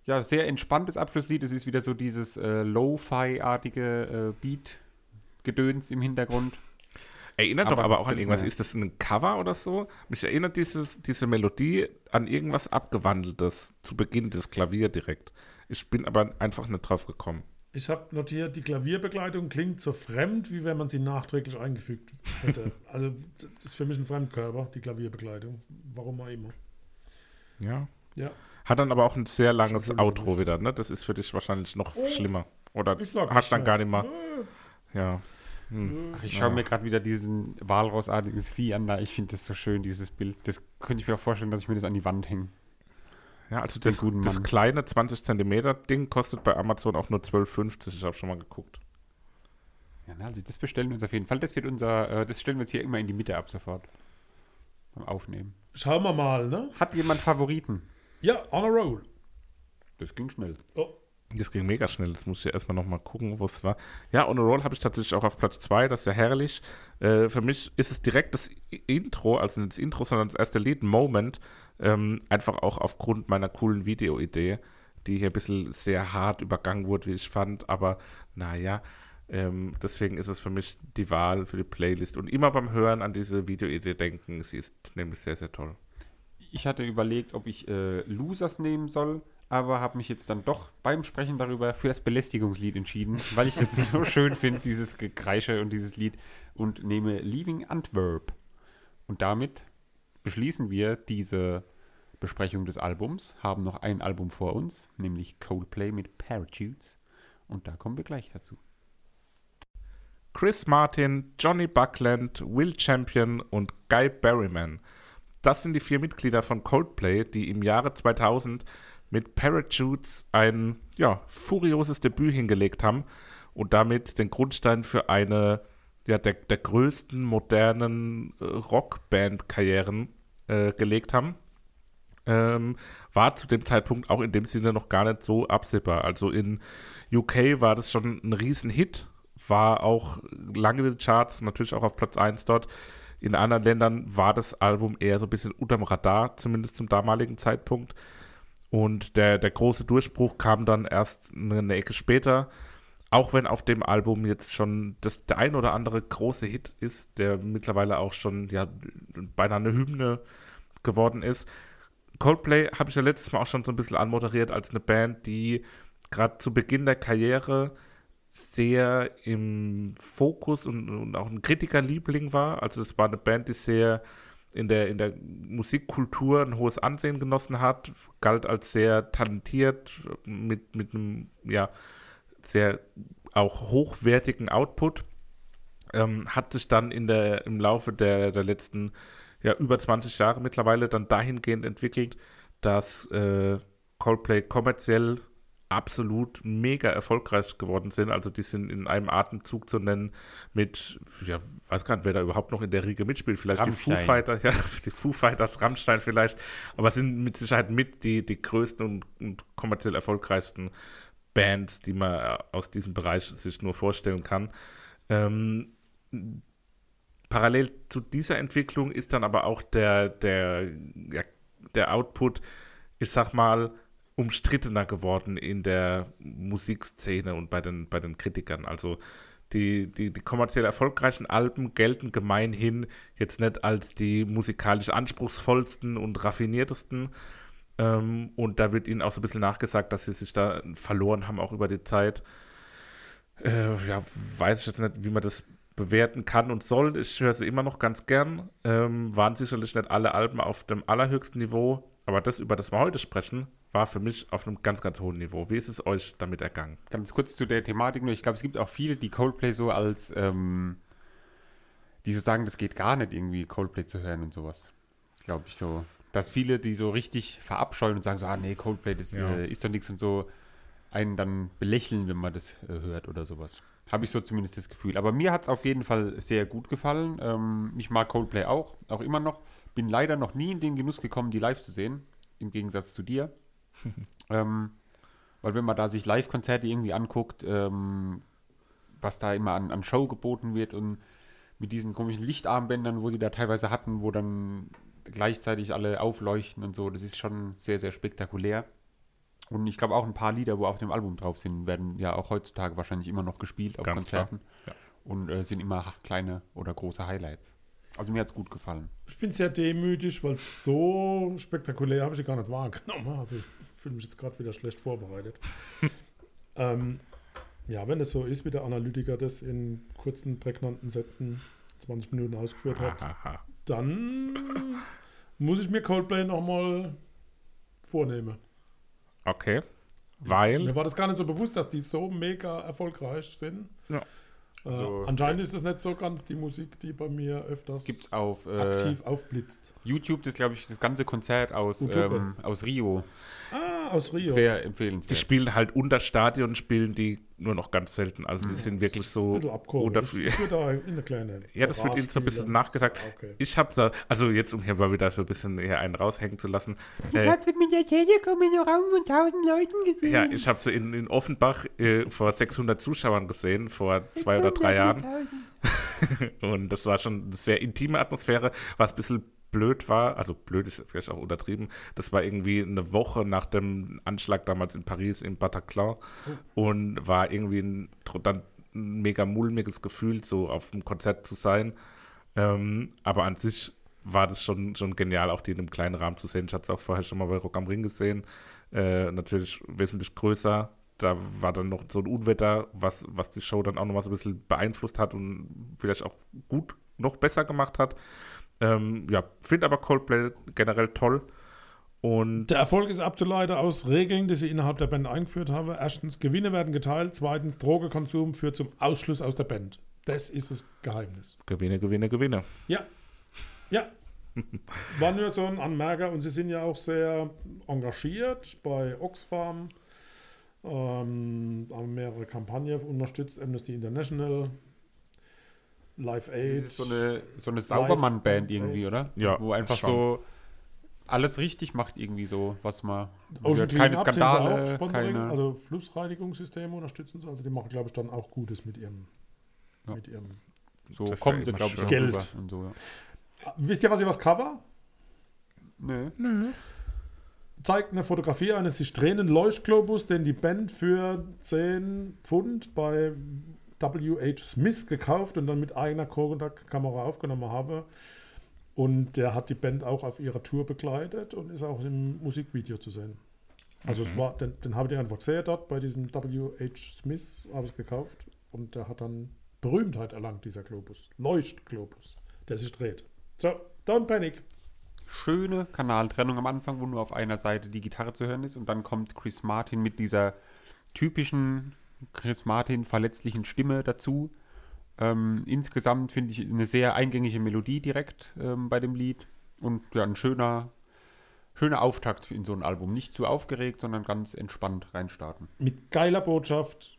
ja, sehr entspanntes Abschlusslied. Es ist wieder so dieses äh, Lo-Fi-artige äh, Beat-Gedöns im Hintergrund. Erinnert Aber doch aber auch an gefällt irgendwas. Ist das ein Cover oder so? Mich erinnert dieses, diese Melodie an irgendwas Abgewandeltes zu Beginn des Klavier direkt. Ich bin aber einfach nicht drauf gekommen. Ich habe notiert, die Klavierbegleitung klingt so fremd, wie wenn man sie nachträglich eingefügt hätte. also das ist für mich ein Fremdkörper, die Klavierbegleitung. Warum auch immer. Ja. Ja. Hat dann aber auch ein sehr langes Outro wieder, ne? Das ist für dich wahrscheinlich noch Oh. schlimmer. Oder Ich sag hast dann gar nicht mal. Ja. Hm. Ach, ich schaue mir gerade wieder diesen walrossartigen Vieh an. Da. Ich finde das so schön, dieses Bild. Das könnte ich mir auch vorstellen, dass ich mir das an die Wand hänge. Ja, also das, das kleine 20 Zentimeter Ding kostet bei Amazon auch nur 12,50. Ich habe schon mal geguckt. Ja, also das bestellen wir uns auf jeden Fall. Das wird unser, äh, das stellen wir jetzt hier immer in die Mitte ab sofort. Beim Aufnehmen. Schauen wir mal, ne? Hat jemand Favoriten? Ja, on a roll. Das ging schnell. Oh, Das ging mega schnell. Jetzt muss ich ja erstmal nochmal gucken, wo es war. Ja, On a Roll habe ich tatsächlich auch auf Platz 2. Das ist ja herrlich. Äh, für mich ist es direkt das Intro, also nicht das Intro, sondern das erste Lied, Moment. Ähm, einfach auch aufgrund meiner coolen Videoidee, die hier ein bisschen sehr hart übergangen wurde, wie ich fand. Aber naja, ähm, deswegen ist es für mich die Wahl für die Playlist. Und immer beim Hören an diese Videoidee denken. Sie ist nämlich sehr, sehr toll. Ich hatte überlegt, ob ich äh, Losers nehmen soll, aber habe mich jetzt dann doch beim Sprechen darüber für das Belästigungslied entschieden, weil ich das so schön finde, dieses Gekreische und dieses Lied, und nehme Leaving Antwerp. Und damit beschließen wir diese Besprechung des Albums, haben noch ein Album vor uns, nämlich Coldplay mit Parachutes. Und da kommen wir gleich dazu. Chris Martin, Johnny Buckland, Will Champion und Guy Berryman. Das sind die vier Mitglieder von Coldplay, die im Jahre 2000 mit Parachutes ein ja, furioses Debüt hingelegt haben und damit den Grundstein für eine ja, der, der größten modernen äh, Rockband-Karrieren äh, gelegt haben. Ähm, war zu dem Zeitpunkt auch in dem Sinne noch gar nicht so absehbar. Also in UK war das schon ein Riesenhit, war auch lange in den Charts, natürlich auch auf Platz 1 dort. In anderen Ländern war das Album eher so ein bisschen unterm Radar, zumindest zum damaligen Zeitpunkt. Und der, der große Durchbruch kam dann erst eine Ecke später, auch wenn auf dem Album jetzt schon das, der ein oder andere große Hit ist, der mittlerweile auch schon ja, beinahe eine Hymne geworden ist. Coldplay habe ich ja letztes Mal auch schon so ein bisschen anmoderiert als eine Band, die gerade zu Beginn der Karriere sehr im Fokus und, und auch ein Kritikerliebling war. Also das war eine Band, die sehr in der, in der Musikkultur ein hohes Ansehen genossen hat, galt als sehr talentiert, mit, mit einem ja, sehr auch hochwertigen Output. Ähm, hat sich dann in der, im Laufe der, der letzten ja, über 20 Jahre mittlerweile dann dahingehend entwickelt, dass äh, Coldplay kommerziell absolut mega erfolgreich geworden sind. Also die sind in einem Atemzug zu nennen mit, ja, weiß gar nicht, wer da überhaupt noch in der Riege mitspielt. Vielleicht die Foo Rammstein. Fighters, ja, die Foo Fighters, Rammstein vielleicht, aber sind mit Sicherheit mit die, die größten und, und kommerziell erfolgreichsten Bands, die man äh, aus diesem Bereich sich nur vorstellen kann. Ähm, parallel zu dieser Entwicklung ist dann aber auch der, der, ja, der Output, ich sag mal, umstrittener geworden in der Musikszene und bei den, bei den Kritikern. Also die, die, die kommerziell erfolgreichen Alben gelten gemeinhin jetzt nicht als die musikalisch anspruchsvollsten und raffiniertesten. Ähm, und da wird ihnen auch so ein bisschen nachgesagt, dass sie sich da verloren haben, auch über die Zeit. Äh, ja, weiß ich jetzt nicht, wie man das bewerten kann und soll. Ich höre sie immer noch ganz gern. Ähm, waren sicherlich nicht alle Alben auf dem allerhöchsten Niveau, aber das, über das wir heute sprechen, war für mich auf einem ganz, ganz hohen Niveau. Wie ist es euch damit ergangen? Ganz kurz zu der Thematik nur. Ich glaube, es gibt auch viele, die Coldplay so als, ähm, die so sagen, das geht gar nicht, irgendwie Coldplay zu hören und sowas. Glaube ich so. Dass viele, die so richtig verabscheuen und sagen so, ah nee, Coldplay, das Ja. äh, ist doch nichts und so, einen dann belächeln, wenn man das äh, hört oder sowas. Habe ich so zumindest das Gefühl. Aber mir hat es auf jeden Fall sehr gut gefallen. Ähm, ich mag Coldplay auch, auch immer noch. Bin leider noch nie in den Genuss gekommen, die live zu sehen, im Gegensatz zu dir. ähm, weil wenn man da sich Live-Konzerte irgendwie anguckt, ähm, was da immer an, an Show geboten wird und mit diesen komischen Lichtarmbändern, wo sie da teilweise hatten, wo dann gleichzeitig alle aufleuchten und so, das ist schon sehr, sehr spektakulär. Und ich glaube auch ein paar Lieder, wo auf dem Album drauf sind, werden ja auch heutzutage wahrscheinlich immer noch gespielt auf Ganz Konzerten. klar, Und äh, sind immer kleine oder große Highlights. Also mir hat es gut gefallen. Ich bin sehr demütig, weil so spektakulär habe ich sie gar nicht wahrgenommen. Also ich fühle mich jetzt gerade wieder schlecht vorbereitet. ähm, ja, wenn es so ist, wie der Analytiker das in kurzen, prägnanten Sätzen 20 Minuten ausgeführt hat, dann muss ich mir Coldplay nochmal vornehmen. Okay. Weil. Mir war das gar nicht so bewusst, dass die so mega erfolgreich sind. Ja. Äh, Also- anscheinend ist es nicht so ganz die Musik, die bei mir öfters Gibt es auf äh, aktiv aufblitzt. YouTube, das glaube ich, das ganze Konzert aus, ähm, aus Rio. Ah, aus Rio. Sehr Die empfehlenswert. spielen halt unter Stadion, spielen die nur noch ganz selten. Also die sind wirklich Ein so bisschen abgeholt. unter. Ich, ich würde da in eine kleine. Ja, das wird ihnen so ein bisschen nachgesagt. Ah, okay. Ich habe da, also jetzt um hier mal wieder so ein bisschen hier einen raushängen zu lassen. Ich Äh, habe sie mit der Telekom in einem Raum von 1000 Leuten gesehen. ja, ich habe sie in, in Offenbach äh, vor 600 Zuschauern gesehen, vor zwei oder drei Jahren. 1000. Und das war schon eine sehr intime Atmosphäre, was ein bisschen blöd war. Also blöd ist vielleicht auch untertrieben. Das war irgendwie eine Woche nach dem Anschlag damals in Paris, im Bataclan. Und war irgendwie ein, dann ein mega mulmiges Gefühl, so auf dem Konzert zu sein. Ähm, aber an sich war das schon, schon genial, auch die in einem kleinen Rahmen zu sehen. Ich hatte es auch vorher schon mal bei Rock am Ring gesehen. Äh, natürlich wesentlich größer. Da war dann noch so ein Unwetter, was, was die Show dann auch nochmal so ein bisschen beeinflusst hat und vielleicht auch gut noch besser gemacht hat. Ähm, ja, finde aber Coldplay generell toll. Und Der Erfolg ist abzuleiten aus Regeln, die sie innerhalb der Band eingeführt haben. Erstens, Gewinne werden geteilt. Zweitens, Drogenkonsum führt zum Ausschluss aus der Band. Das ist das Geheimnis. Gewinne, Gewinne, Gewinne. Ja. Ja. War nur so ein Anmerker und sie sind ja auch sehr engagiert bei Oxfam. Ähm, haben mehrere Kampagnen unterstützt, Amnesty International, Live Aid. Das ist so eine, so eine Saubermann-Band irgendwie, oder? Ja, Wo einfach schon. so alles richtig macht irgendwie so, was man... Ocean keine auch Skandale, Sponsoring, keine... also Flussreinigungssysteme unterstützen sie. Also die machen, glaube ich, dann auch Gutes mit ihrem, Ja. mit ihrem. so Das kommen sie, glaube ich, schön. auch Geld. Und so, ja. Wisst ihr, was ich was Cover? Nö. zeigt eine Fotografie eines sich drehenden Leuchtglobus, den die Band für 10 Pfund bei W.H. Smith gekauft und dann mit eigener Kodak-Kamera aufgenommen habe. Und der hat die Band auch auf ihrer Tour begleitet und ist auch im Musikvideo zu sehen. Also es war, den, den habe ich einfach gesehen dort bei diesem W.H. Smith, habe ich gekauft. Und der hat dann Berühmtheit erlangt, dieser Globus. Leuchtglobus, der sich dreht. So, don't panic. Schöne Kanaltrennung am Anfang, wo nur auf einer Seite die Gitarre zu hören ist und dann kommt Chris Martin mit dieser typischen Chris Martin verletzlichen Stimme dazu. Ähm, insgesamt finde ich eine sehr eingängige Melodie direkt ähm, bei dem Lied und ja, ein schöner, schöner Auftakt in so ein Album. Nicht zu aufgeregt, sondern ganz entspannt reinstarten. mit geiler Botschaft,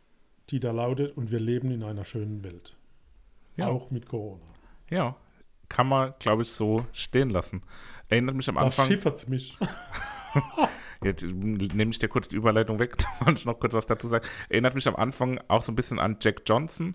die da lautet, und wir leben in einer schönen Welt. Ja. Auch mit Corona. Ja, kann man, glaube ich, so stehen lassen. Erinnert mich am Da Anfang. schiffert mich. Jetzt nehme ich dir kurz die Überleitung weg, da wollte ich noch kurz was dazu sagen. Erinnert mich am Anfang auch so ein bisschen an Jack Johnson.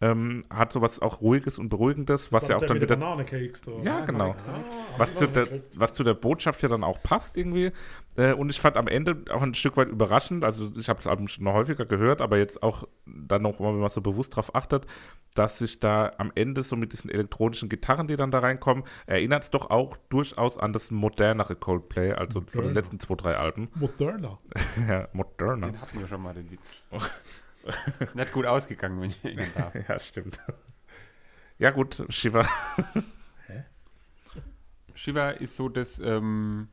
Ähm, hat sowas auch Ruhiges und Beruhigendes, was ja auch dann wieder. Bananecakes da. Ja, genau. Ah, Was zu, der, was zu der Botschaft ja dann auch passt irgendwie. Äh, und ich fand am Ende auch ein Stück weit überraschend, also ich habe das Album schon häufiger gehört, aber jetzt auch dann noch mal, wenn man so bewusst drauf achtet, dass sich da am Ende so mit diesen elektronischen Gitarren, die dann da reinkommen, erinnert es doch auch durchaus an das modernere Coldplay, also von den Moderner. letzten zwei, drei Alben. Moderna. ja, moderner. Den hatten wir schon mal, den Witz. Ist nicht gut ausgegangen, wenn ich erinnern darf. Ja, stimmt. Ja gut, Shiva. Shiva ist so das, ähm,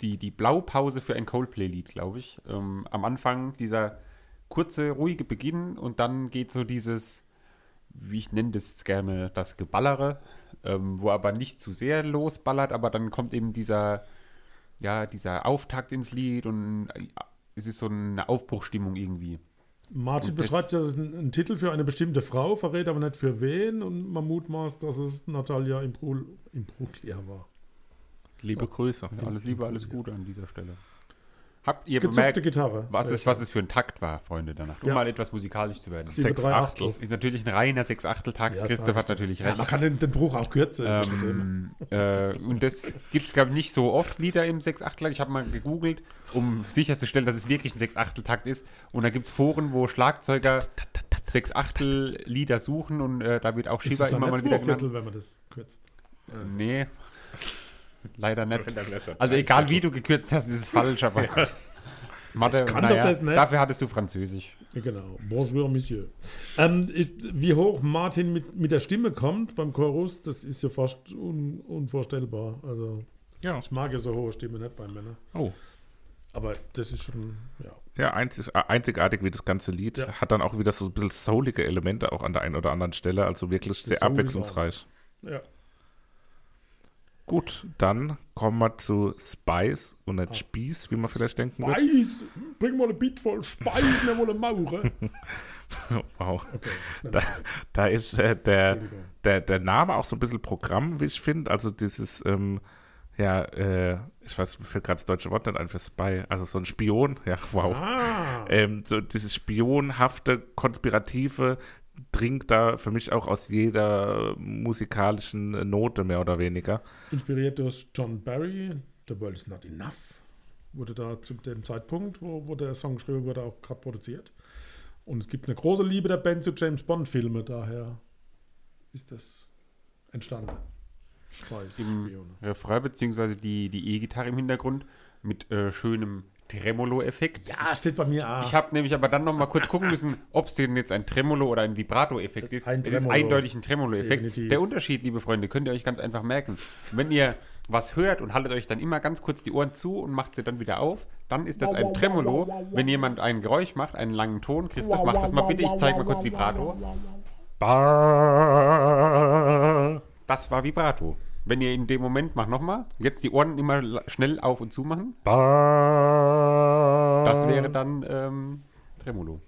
die, die Blaupause für ein Coldplay-Lied, glaube ich. Ähm, am Anfang dieser kurze, ruhige Beginn und dann geht so dieses, wie ich nenne das gerne, das Geballere, ähm, wo aber nicht zu sehr losballert, aber dann kommt eben dieser, ja, dieser Auftakt ins Lied und äh, es ist so eine Aufbruchstimmung irgendwie. Martin beschreibt ja, das ist ein, ein Titel für eine bestimmte Frau, verrät aber nicht für wen und man mutmaßt, dass es Natalia Imbruglia war. Liebe Grüße. Alles Liebe, alles Gute an dieser Stelle. Habt ihr Gezupfte bemerkt, Gitarre. was es, was es für ein Takt war, Freunde, danach? Um Ja. mal etwas musikalisch zu werden. Sechs Achtel. Achtel. Ist natürlich ein reiner Sechs-Achtel-Takt. Ja, Christoph hat ich natürlich Ja, recht. man kann den, den Bruch auch kürzen. ja. Ähm, äh, und das gibt es, glaube ich, nicht so oft Lieder im Sechs-Achtel. Ich habe mal gegoogelt, um sicherzustellen, dass es wirklich ein Sechs-Achtel-Takt ist. Und da gibt es Foren, wo Schlagzeuger Sechs-Achtel-Lieder suchen und äh, da wird auch dann immer mal wieder genannt. Viertel, wenn man das kürzt? Nee, leider nicht. Also egal wie du gekürzt hast, ist es falsch, aber Mathe, Ich kann naja, doch das nicht. dafür hattest du Französisch. Ja, Genau. Bonjour, Monsieur. Ähm, ich, wie hoch Martin mit, mit der Stimme kommt beim Chorus, das ist ja fast un, unvorstellbar. Also, Ja. ich mag ja so hohe Stimme nicht bei Männern. Oh. Aber das ist schon, ja. Ja, einzig, äh, einzigartig wie das ganze Lied. Ja. Hat dann auch wieder so ein bisschen soulige Elemente auch an der einen oder anderen Stelle. Also wirklich sehr Soul ist abwechslungsreich. ja. Gut, dann kommen wir zu Spice und nicht Ah. Spieß, wie man vielleicht denken wird. Speis! Bring mal ein Beat voll Speis, mir mal eine Maure. Wow. Okay. Da, da ist äh, der, der, der Name auch so ein bisschen Programm, wie ich finde. Also dieses, ähm, ja, äh, ich weiß, mir fällt gerade das deutsche Wort nicht ein für Spy. Also so ein Spion, ja, wow. Ah, Ähm, so dieses spionhafte, konspirative dringt da für mich auch aus jeder musikalischen Note mehr oder weniger. inspiriert durch John Barry, The World is Not Enough, wurde da zu dem Zeitpunkt, wo, wo der Song geschrieben wurde, auch gerade produziert. Und es gibt eine große Liebe der Band zu James Bond-Filmen, daher ist das entstanden. Spice, Im Spione. Refrain beziehungsweise die die E-Gitarre im Hintergrund mit äh, schönem Tremolo-Effekt. Ja, steht bei mir auch. Ich habe nämlich aber dann noch mal kurz gucken müssen, ob es denn jetzt ein Tremolo oder ein Vibrato-Effekt ist ein es ist eindeutig ein Tremolo-Effekt. Der Unterschied, liebe Freunde, könnt ihr euch ganz einfach merken. Wenn ihr was hört und haltet euch dann immer ganz kurz die Ohren zu und macht sie dann wieder auf, dann ist das ein Tremolo. Wenn jemand ein Geräusch macht, einen langen Ton, Christoph, mach das mal bitte, ich zeige mal kurz Vibrato. Das war Vibrato. Wenn ihr in dem Moment, mach nochmal, jetzt die Ohren immer schnell auf und zu machen, ba das wäre dann ähm, Tremolo.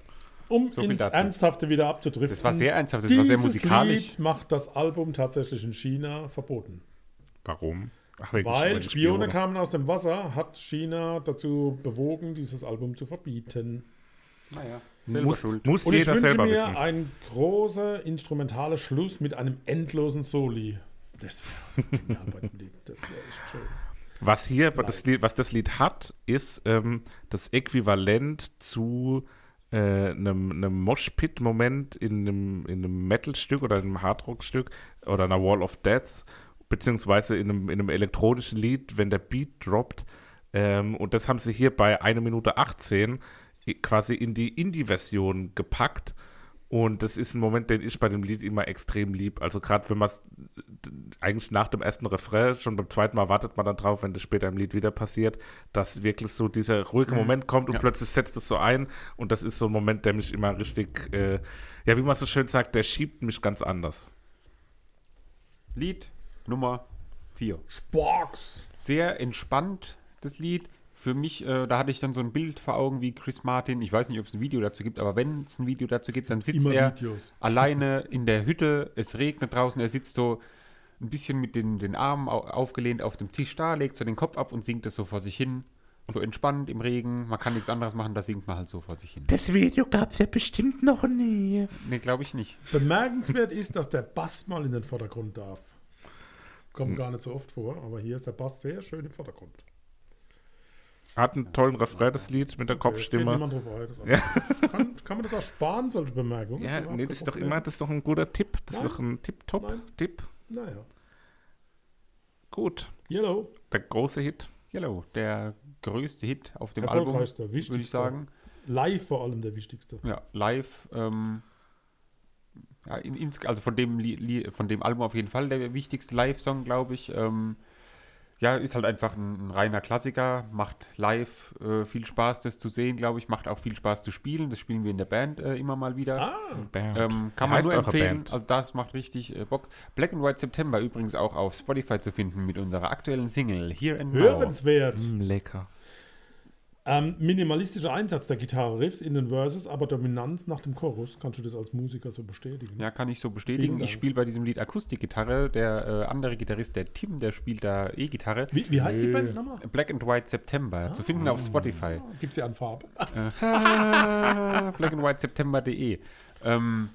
Um So viel ins dazu. Ernsthafte wieder abzudriften. Das war sehr ernsthaft, das war sehr Dieses musikalisch. Lied macht das Album tatsächlich in China verboten. Warum? Ach, wegen Weil wegen Spione kamen aus dem Wasser, hat China dazu bewogen, dieses Album zu verbieten. Naja, Muss, muss Und ich jeder wünsche selber mir wissen. ein großer instrumentaler Schluss mit einem endlosen Soli. Das wäre so genial bei dem Lied. Das wäre echt schön. Was hier, das Lied, was das Lied hat, ist ähm, das Äquivalent zu äh, einem, einem Moshpit-Moment in einem, in einem Metal-Stück oder einem Hardrock-Stück oder einer Wall of Death, beziehungsweise in einem, in einem elektronischen Lied, wenn der Beat droppt. Ähm, und das haben sie hier bei 1 Minute 18 i- quasi in die Indie-Version gepackt. Und das ist ein Moment, den ich bei dem Lied immer extrem lieb. Also gerade wenn man es eigentlich nach dem ersten Refrain, schon beim zweiten Mal wartet man dann drauf, wenn das später im Lied wieder passiert, dass wirklich so dieser ruhige Moment kommt und Ja. plötzlich setzt es so ein. Und das ist so ein Moment, der mich immer richtig, äh, ja, wie man so schön sagt, der schiebt mich ganz anders. Lied Nummer 4. Box! Sehr entspannt, das Lied. Für mich, äh, da hatte ich dann so ein Bild vor Augen wie Chris Martin. Ich weiß nicht, ob es ein Video dazu gibt, aber wenn es ein Video dazu gibt, dann sitzt Immer er Videos. alleine in der Hütte. Es regnet draußen. Er sitzt so ein bisschen mit den, den Armen au aufgelehnt auf dem Tisch da, legt so den Kopf ab und singt es so vor sich hin. So entspannt im Regen. Man kann nichts anderes machen, da singt man halt so vor sich hin. Das Video gab's ja bestimmt noch nie. Nee, glaube ich nicht. Bemerkenswert ist, dass der Bass mal in den Vordergrund darf. Kommt gar nicht so oft vor, aber hier ist der Bass sehr schön im Vordergrund. Hat einen tollen Refrain, das Lied mit der Okay, Kopfstimme. niemand drauf ein, das ist alles. kann, kann man das auch sparen, solche Bemerkungen? Ja, überhaupt nee, das ist doch immer, das ist doch ein guter Tipp. Das ist Nein. doch ein. Tipp-Top-Tipp. Naja. Gut, Yellow, der große Hit. Yellow, der größte Hit auf dem Album, würde ich sagen. Live vor allem der wichtigste. Ja, live. Ähm, ja, in, also von dem, Li, Li, von dem Album auf jeden Fall der wichtigste Live-Song, glaube ich. Ähm, ja, ist halt einfach ein, ein reiner Klassiker. Macht live äh, viel Spaß, das zu sehen, glaube ich. Macht auch viel Spaß zu spielen. Das spielen wir in der Band äh, immer mal wieder. Ah, Band. Ähm, kann man nur empfehlen. Band? Also das macht richtig äh, Bock. Black and White September übrigens auch auf Spotify zu finden mit unserer aktuellen Single Here and Now. hörenswert. Mm, lecker. Ähm, minimalistischer Einsatz der Gitarre-Riffs in den Verses, aber Dominanz nach dem Chorus. Kannst du das als Musiker so bestätigen? Ja, kann ich so bestätigen. Ich spiele bei diesem Lied Akustikgitarre. Der äh, andere Gitarrist, der Tim, der spielt da E-Gitarre. Wie, wie heißt die Band nochmal? Black and White September. Zu finden auf Spotify. Gibt sie an Farbe? blackandwhiteseptember.de. Ähm,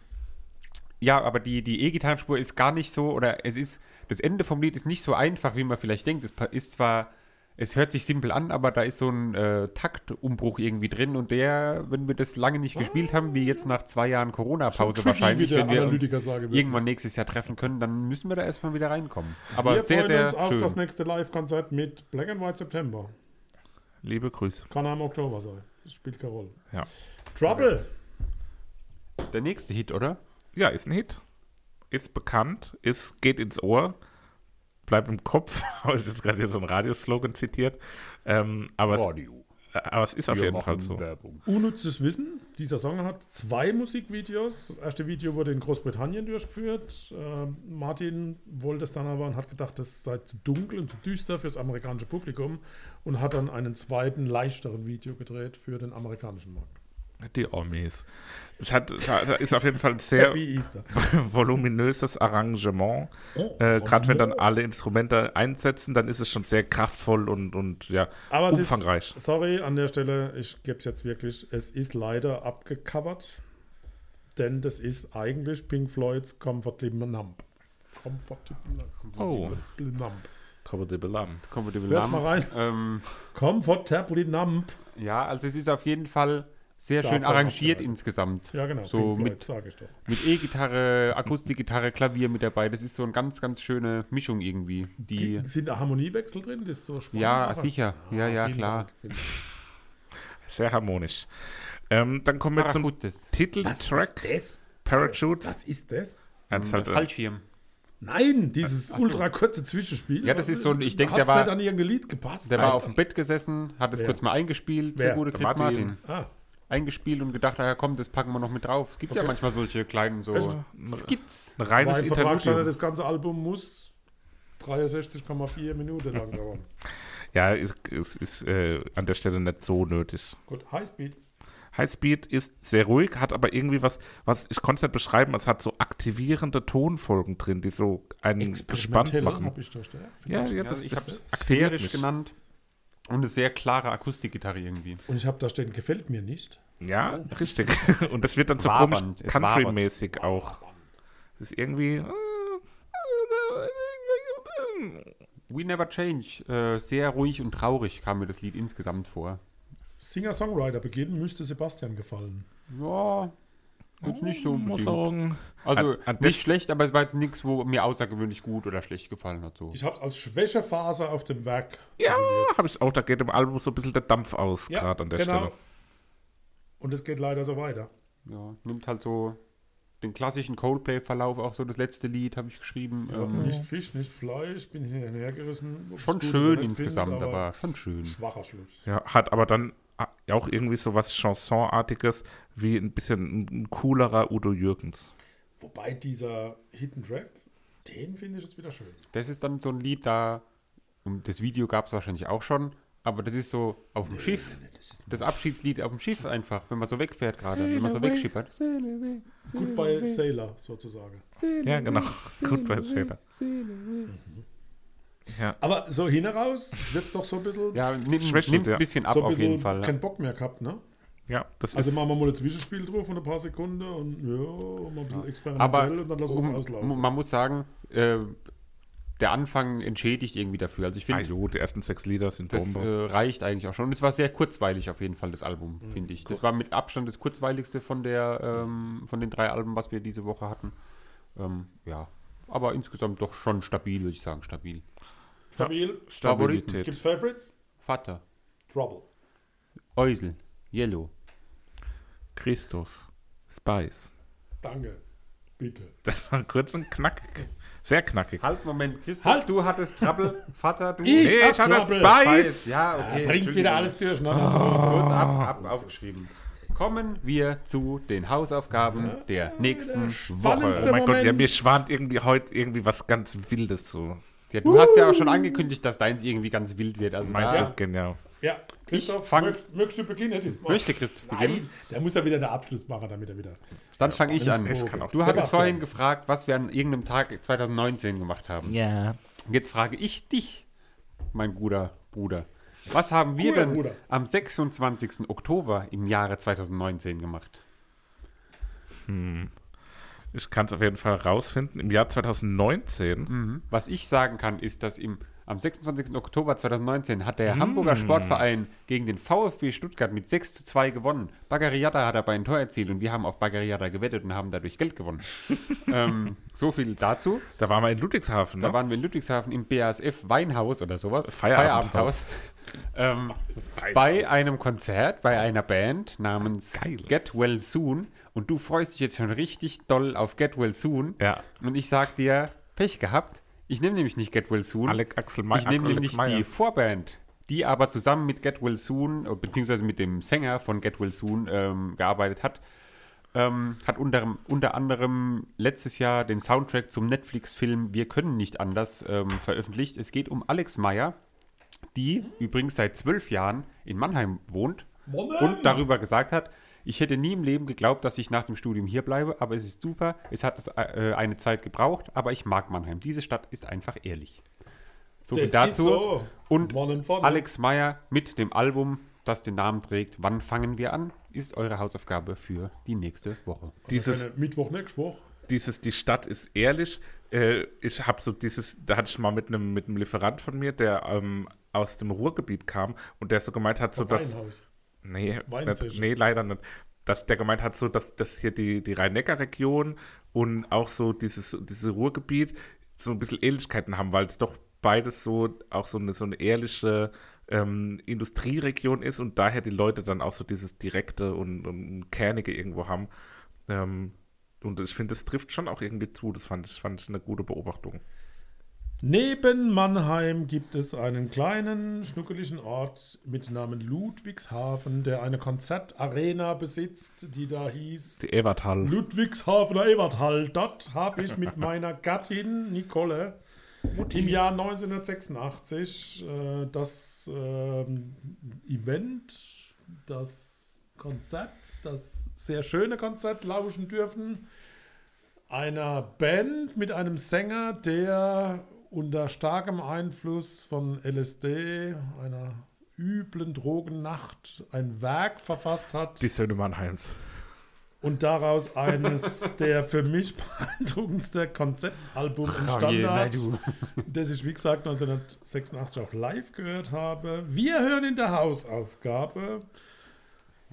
ja, aber die, die E-Gitarrenspur ist gar nicht so, oder es ist, das Ende vom Lied ist nicht so einfach, wie man vielleicht denkt. Es ist zwar, es hört sich simpel an, aber da ist so ein äh, Taktumbruch irgendwie drin und der, wenn wir das lange nicht gespielt haben, wie jetzt nach zwei Jahren Corona-Pause wahrscheinlich, wenn wir uns irgendwann nächstes Jahr treffen können, dann müssen wir da erstmal wieder reinkommen. Aber Wir sehr, freuen sehr uns auf schön. das nächste Live-Konzert mit Black and White September. Liebe Grüße. Kann auch im Oktober sein. Das spielt keine Rolle. Ja. Trouble. Der nächste Hit, oder? Ja, ist ein Hit. Ist bekannt, ist, geht ins Ohr, bleibt im Kopf. Habe ich jetzt gerade hier so einen Radioslogan zitiert. Ähm, aber, es, aber es ist auf jeden Fall so. Werbung. Unnützes Wissen. Dieser Song hat zwei Musikvideos. Das erste Video wurde in Großbritannien durchgeführt. Äh, Martin wollte es dann aber und hat gedacht, das sei zu dunkel und zu düster fürs amerikanische Publikum und hat dann einen zweiten, leichteren Video gedreht für den amerikanischen Markt. Die Omis. Es, hat, es hat, ist auf jeden Fall ein sehr voluminöses Arrangement. Oh, Äh, Gerade wenn dann alle Instrumente einsetzen, dann ist es schon sehr kraftvoll und, und ja, Aber es umfangreich. ist, sorry an der Stelle, ich gebe es jetzt wirklich, es ist leider abgecovert, denn das ist eigentlich Pink Floyds Comfortable Numb. Comfortable Oh. Numb. Comfortable Lamb. Comfortable Hört mal Numb. rein. Ähm, Comfortably Numb. ja, also es ist auf jeden Fall sehr schön arrangiert insgesamt. Ja, genau. So mit-. Mit E-Gitarre, Akustikgitarre, Klavier mit dabei. Das ist so eine ganz, ganz schöne Mischung irgendwie. Die, Sind da Harmoniewechsel drin? Das ist so spannend. ja, sicher. Ja, ja, vielen klar. Sehr harmonisch. Ähm, dann kommen wir zum. Titeltrack das? Parachutes. Was ist das? Ja, das ist halt, äh, Fallschirm. Nein, dieses Ach so. ultra kurze Zwischenspiel. Ja, das ist so ein- ich denk, Hat's der war- nicht an irgendein Lied gepasst. Der war Nein. auf dem Bett gesessen, hat es kurz mal eingespielt, Wer? der gute Chris Martin. Martin. Ah, Eingespielt und gedacht, ah, ja komm, das packen wir noch mit drauf. Es gibt ja Okay. manchmal solche kleinen so Echt? Skits. ein reines im Vertrag stand, ja, das ganze Album muss 63,4 Minuten lang dauern. Ja, ist, ist, ist äh, an der Stelle nicht so nötig. Gut, Highspeed. Highspeed ist sehr ruhig, hat aber irgendwie was, was ich konnte es nicht beschreiben, es hat so aktivierende Tonfolgen drin, die so einen gespannt machen. hab ich da stehen. Ja, ja, Ja, das, ich das, habe es sphärisch mich. genannt. Und eine sehr klare Akustikgitarre irgendwie. Und ich habe da stehen, gefällt mir nicht. Ja, richtig. Und das wird dann so komisch es country-mäßig auch. Das ist irgendwie. We Never Change. Äh, sehr ruhig und traurig kam mir das Lied insgesamt vor. Singer-Songwriter beginnen müsste Sebastian gefallen. Ja, jetzt nicht so Muss unbedingt. sagen. Also An- an nicht schlecht, aber es war jetzt nichts, wo mir außergewöhnlich gut oder schlecht gefallen hat. So. Ich habe es als Schwächephase auf dem Werk. Ja, habe ich auch. Da geht im Album so ein bisschen der Dampf aus, Ja, gerade an der genau. Stelle. Und es geht leider so weiter. Ja, nimmt halt so den klassischen Coldplay-Verlauf, auch so das letzte Lied habe ich geschrieben. Ja, ähm, Nicht Fisch, nicht Fleisch, bin hier hergerissen. ob schon schön insgesamt, finde, aber schon schön. Schwacher Schluss. Ja, hat aber dann auch irgendwie so was Chansonartiges, wie ein bisschen ein, coolerer Udo Jürgens. Wobei dieser Hidden Track, den finde ich jetzt wieder schön. Das ist dann so ein Lied, da, und das Video gab es wahrscheinlich auch schon, aber das ist so auf dem Schiff, das Abschiedslied auf dem Schiff einfach, wenn man so wegfährt gerade, wenn man so wegschippert. Gut bei Sailor sozusagen. Ja, genau. Bei Sailor. Ja, Aber so hin heraus wird es doch so ein bisschen, Ja, nimmt, nimmt ja. ein bisschen ab so ein auf bisschen jeden Fall. keinen Bock mehr gehabt, ne? ja das Also ist. machen wir mal ein Zwischenspiel drauf von ein paar Sekunden und ja, mal ein bisschen experimentell Aber und dann lassen wir es um, auslaufen. man muss sagen, äh, der Anfang entschädigt irgendwie dafür. Also ich Ah, finde, jo, die ersten sechs Lieder sind das äh, reicht eigentlich auch schon. Und es war sehr kurzweilig auf jeden Fall, das Album, Mhm. finde ich. Das war mit Abstand das kurzweiligste von, der, ähm, von den drei Alben, was wir diese Woche hatten. Ähm, ja, aber insgesamt doch schon stabil, würde ich sagen, stabil. Stabil. Stabilität. Gibt's Favorites? Vater, Trouble. Eusel, Yellow. Christoph. Spice. Danke. Bitte. Das war kurz und knackig. Sehr knackig. Halt, Moment, Christoph, Halt! du hattest Trouble, Vater, du... Ich Nee, ich hatte Trouble. Spice. Ja, okay. Bringt wieder alles durcheinander. Gut, ab, ab, aufgeschrieben. Kommen wir zu den Hausaufgaben der nächsten spannendste Woche. Oh mein Gott, ja, Moment. mir schwant irgendwie heute irgendwie was ganz Wildes so. Ja, du hast ja auch schon angekündigt, dass deins irgendwie ganz wild wird. Also Meinst du? Genau. Ja, Christoph, fang- möcht, möchtest du beginnen? Das möchte Christoph beginnen. Nein, der muss ja wieder den Abschluss machen, damit er wieder. Dann fange ich an. Ich kann auch. Du hattest vorhin gefragt, was wir an irgendeinem Tag 2019 gemacht haben. Ja. Jetzt frage ich dich, mein guter Bruder. Was haben wir Guter denn Bruder. am 26. Oktober im Jahre 2019 gemacht? Ich kann es auf jeden Fall rausfinden. Im Jahr 2019 Was ich sagen kann, ist, dass im, am 26. Oktober 2019 hat der Hamburger Sportverein gegen den VfB Stuttgart mit 6 zu 2 gewonnen. Bagariata hat dabei ein Tor erzielt und wir haben auf Bagariata gewettet und haben dadurch Geld gewonnen. ähm, so viel dazu. da waren wir in Ludwigshafen. Da Ne? waren wir in Ludwigshafen im BASF Weinhaus oder sowas. Feierabendhaus. ähm, bei einem Konzert, bei einer Band namens Geil. Get Well Soon. Und du freust dich jetzt schon richtig doll auf Get Well Soon. Ja. Und ich sag dir, Pech gehabt. Ich nehme nämlich nicht Get Well Soon. Alec Axel May ich nehme Alex nämlich Meyer. die Vorband, die aber zusammen mit Get Well Soon, äh, beziehungsweise mit dem Sänger von Get Well Soon ähm, gearbeitet hat. Ähm, hat unter, unter anderem letztes Jahr den Soundtrack zum Netflix-Film Wir können nicht anders ähm, veröffentlicht. Es geht um Alex Meyer, die übrigens seit zwölf Jahren in Mannheim wohnt und darüber gesagt hat, ich hätte nie im Leben geglaubt, dass ich nach dem Studium hier bleibe, aber es ist super. Es hat äh, eine Zeit gebraucht, aber ich mag Mannheim. Diese Stadt ist einfach ehrlich. So viel Das dazu. ist so. Und vorne. Alex Meyer mit dem Album, das den Namen trägt, Wann fangen wir an, ist eure Hausaufgabe für die nächste Woche. Dieses, Mittwoch, nächste Woche. dieses, die Stadt ist ehrlich. Äh, ich habe so dieses, da hatte ich mal mit einem mit einem Lieferant von mir, der ähm, aus dem Ruhrgebiet kam und der so gemeint hat, so dass. Weinhaus. Nee, nicht, nee, leider nicht. Dass der gemeint hat, so, dass, dass hier die, die Rhein-Neckar-Region und auch so dieses, dieses Ruhrgebiet so ein bisschen Ähnlichkeiten haben, weil es doch beides so auch so eine, so eine ehrliche ähm, Industrieregion ist und daher die Leute dann auch so dieses direkte und, und kernige irgendwo haben. Ähm, und ich finde, das trifft schon auch irgendwie zu. Das fand ich, fand ich eine gute Beobachtung. Neben Mannheim gibt es einen kleinen, schnuckeligen Ort mit Namen Ludwigshafen, der eine Konzertarena besitzt, die da hieß Die Evertal. Ludwigshafener Eberthal. Dort habe ich mit meiner Gattin Nicole im Jahr 1986 äh, das ähm, Event, das Konzert, das sehr schöne Konzert lauschen dürfen. Einer Band mit einem Sänger, der unter starkem Einfluss von LSD, einer üblen Drogennacht, ein Werk verfasst hat. Die Söhne Mannheims. Und daraus eines der für mich beeindruckendsten Konzeptalbum entstanden hat, das ich, wie gesagt, 1986 auch live gehört habe. Wir hören in der Hausaufgabe.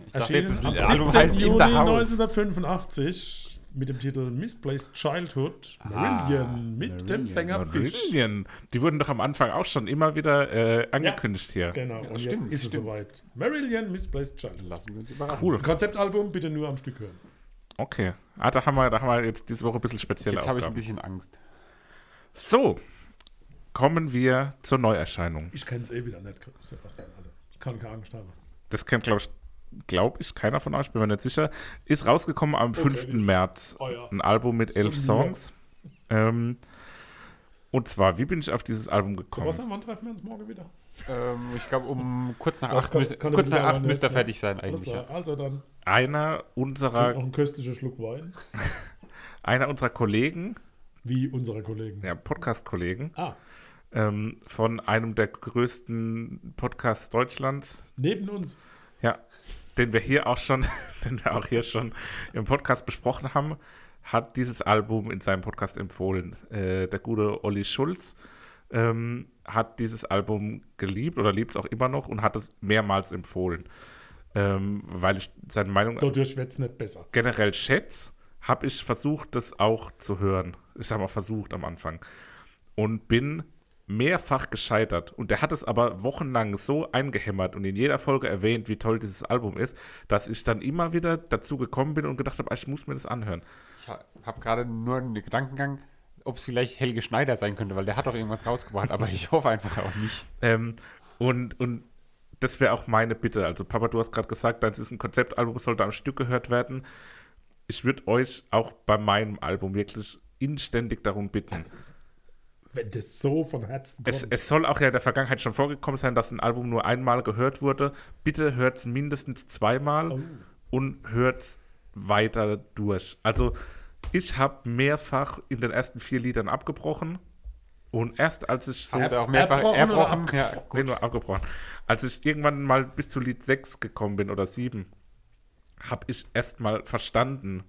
Ich dachte jetzt, das am Album 17. heißt In Juni the House. 1985 mit dem Titel Misplaced Childhood, Marillion, mit dem Marillion. Sänger Fish. Marillion. Die wurden doch am Anfang auch schon immer wieder äh, angekündigt hier. Genau, und stimmt, jetzt ist stimmt. es soweit. Marillion, Misplaced Childhood. Lassen wir uns überraschen. Cool. Konzeptalbum bitte nur am Stück hören. Okay. Ah, da haben wir, da haben wir jetzt diese Woche ein bisschen spezielle Jetzt habe ich ein bisschen Angst. So, kommen wir zur Neuerscheinung. Ich kenne es eh wieder nicht, Sebastian. Also, ich kann keine Angst haben. Das kennt, glaube ich, glaube ich, keiner von euch, bin mir nicht sicher. Ist rausgekommen am 5. nicht. März. Oh ja. Ein Album mit elf. Songs. Ähm, und zwar, wie bin ich auf dieses Album gekommen? Sebastian, wann treffen wir uns morgen wieder? Ähm, ich glaube, um kurz nach acht, kann kurz ich nach acht müsste er fertig sein eigentlich. Ja. also dann Einer noch unserer, ein köstlicher Schluck Wein. einer unserer Kollegen, Wie unsere Kollegen. ja, Podcast-Kollegen, Ah, ähm, von einem der größten Podcasts Deutschlands, neben uns. Ja, den wir hier auch schon, den wir auch hier schon im Podcast besprochen haben, hat dieses Album in seinem Podcast empfohlen. Äh, der gute Olli Schulz ähm, hat dieses Album geliebt oder liebt es auch immer noch und hat es mehrmals empfohlen. Ähm, weil ich seine Meinung Dadurch wird es nicht besser. generell schätze, habe ich versucht, das auch zu hören. Ich habe mal versucht am Anfang. Und bin mehrfach gescheitert. Und der hat es aber wochenlang so eingehämmert und in jeder Folge erwähnt, wie toll dieses Album ist, dass ich dann immer wieder dazu gekommen bin und gedacht habe, ah, ich muss mir das anhören. Ich habe gerade nur einen Gedankengang, ob es vielleicht Helge Schneider sein könnte, weil der hat doch irgendwas rausgebracht, aber ich hoffe einfach auch nicht. Ähm, und, und das wäre auch meine Bitte. Also, Papa, du hast gerade gesagt, deins ist ein Konzeptalbum, sollte am Stück gehört werden. Ich würde euch auch bei meinem Album wirklich inständig darum bitten. Wenn das so von Herzen kommt. Es, es soll auch ja in der Vergangenheit schon vorgekommen sein, dass ein Album nur einmal gehört wurde. Bitte hört es mindestens zweimal Oh. und hört es weiter durch. Also ich habe mehrfach in den ersten vier Liedern abgebrochen und erst als ich so Hast du auch mehrfach erbrochen erbrochen? Ja, Nee, nur abgebrochen. Als ich irgendwann mal bis zu Lied 6 gekommen bin oder 7, habe ich erst mal verstanden,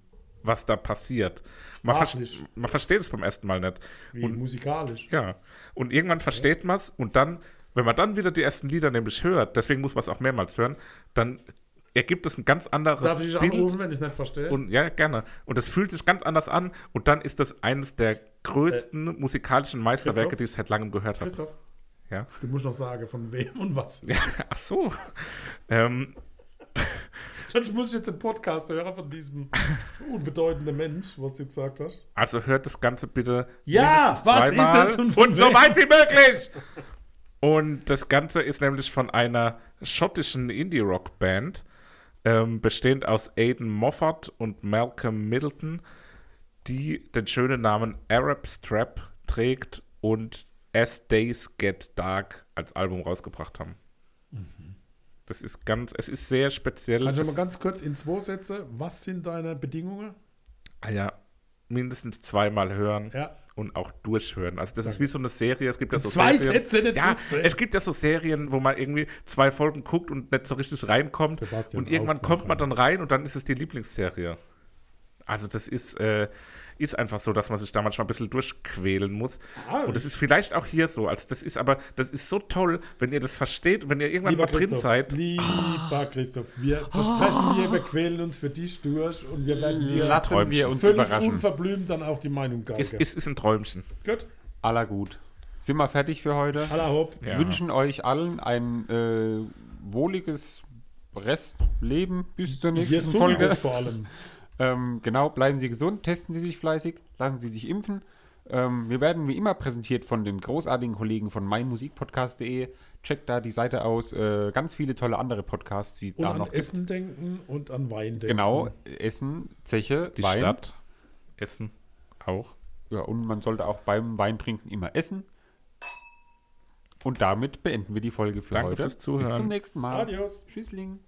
was da passiert. Man, ver man versteht es beim ersten Mal nicht. Wie Und, musikalisch. ja. Und irgendwann versteht man es und dann, wenn man dann wieder die ersten Lieder nämlich hört, deswegen muss man es auch mehrmals hören, dann ergibt es ein ganz anderes Darf ich Bild. anrufen, wenn ich es nicht verstehe? Und ja, gerne. Und es fühlt sich ganz anders an. Und dann ist das eines der größten musikalischen Meisterwerke, Christoph? die ich seit langem gehört habe. Christoph, Ja. du musst noch sagen, von wem und was. Ach so. ähm, Sonst muss ich jetzt den Podcast hören von diesem unbedeutenden Mensch, was du gesagt hast. also hört das Ganze bitte Ja, was zweimal ist es und und so weit wie möglich. Und das Ganze ist nämlich von einer schottischen Indie-Rock-Band, ähm, bestehend aus Aidan Moffat und Malcolm Middleton, die den schönen Namen Arab Strap trägt und As Days Get Dark als Album rausgebracht haben. Das ist ganz, es ist sehr speziell. Kannst du mal ganz kurz in zwei Sätze, was sind deine Bedingungen? Ah ja, mindestens zweimal hören Ja. und auch durchhören. Also das ist wie so eine Serie. Es gibt ja so Zwei Serien. Sätze, nicht ja, 15. es gibt ja so Serien, wo man irgendwie zwei Folgen guckt und nicht so richtig reinkommt. Sebastian, und irgendwann kommt man dann rein und dann ist es die Lieblingsserie. Also das ist, äh, ist einfach so, dass man sich da manchmal ein bisschen durchquälen muss. Ah, und das ist vielleicht auch hier so. Also das ist aber, das ist so toll, wenn ihr das versteht, wenn ihr irgendwann Lieber mal drin seid. lieber Christoph, wir versprechen dir, wir quälen uns für dich durch und wir werden dir Lassen Träumchen. wir uns völlig überraschen. unverblümt dann auch die Meinung Es, geigen. es ist ein Träumchen. Gut, Aller gut. Sind wir fertig für heute? aller hopp. Ja. Wünschen euch allen ein äh, wohliges Restleben bis zur nächsten Folge. vor allem. Ähm, genau, bleiben Sie gesund, testen Sie sich fleißig, lassen Sie sich impfen. Ähm, wir werden wie immer präsentiert von den großartigen Kollegen von meinmusikpodcast.de. Checkt da die Seite aus. Äh, ganz viele tolle andere Podcasts, die Und da an noch Essen denken und an Wein denken. Genau, Essen, Zeche, Die Wein. Stadt, Essen auch. Ja, und man sollte auch beim Weintrinken immer essen. Und damit beenden wir die Folge für Danke heute. fürs Zuhören. Bis zum nächsten Mal. Adios. Tschüssling.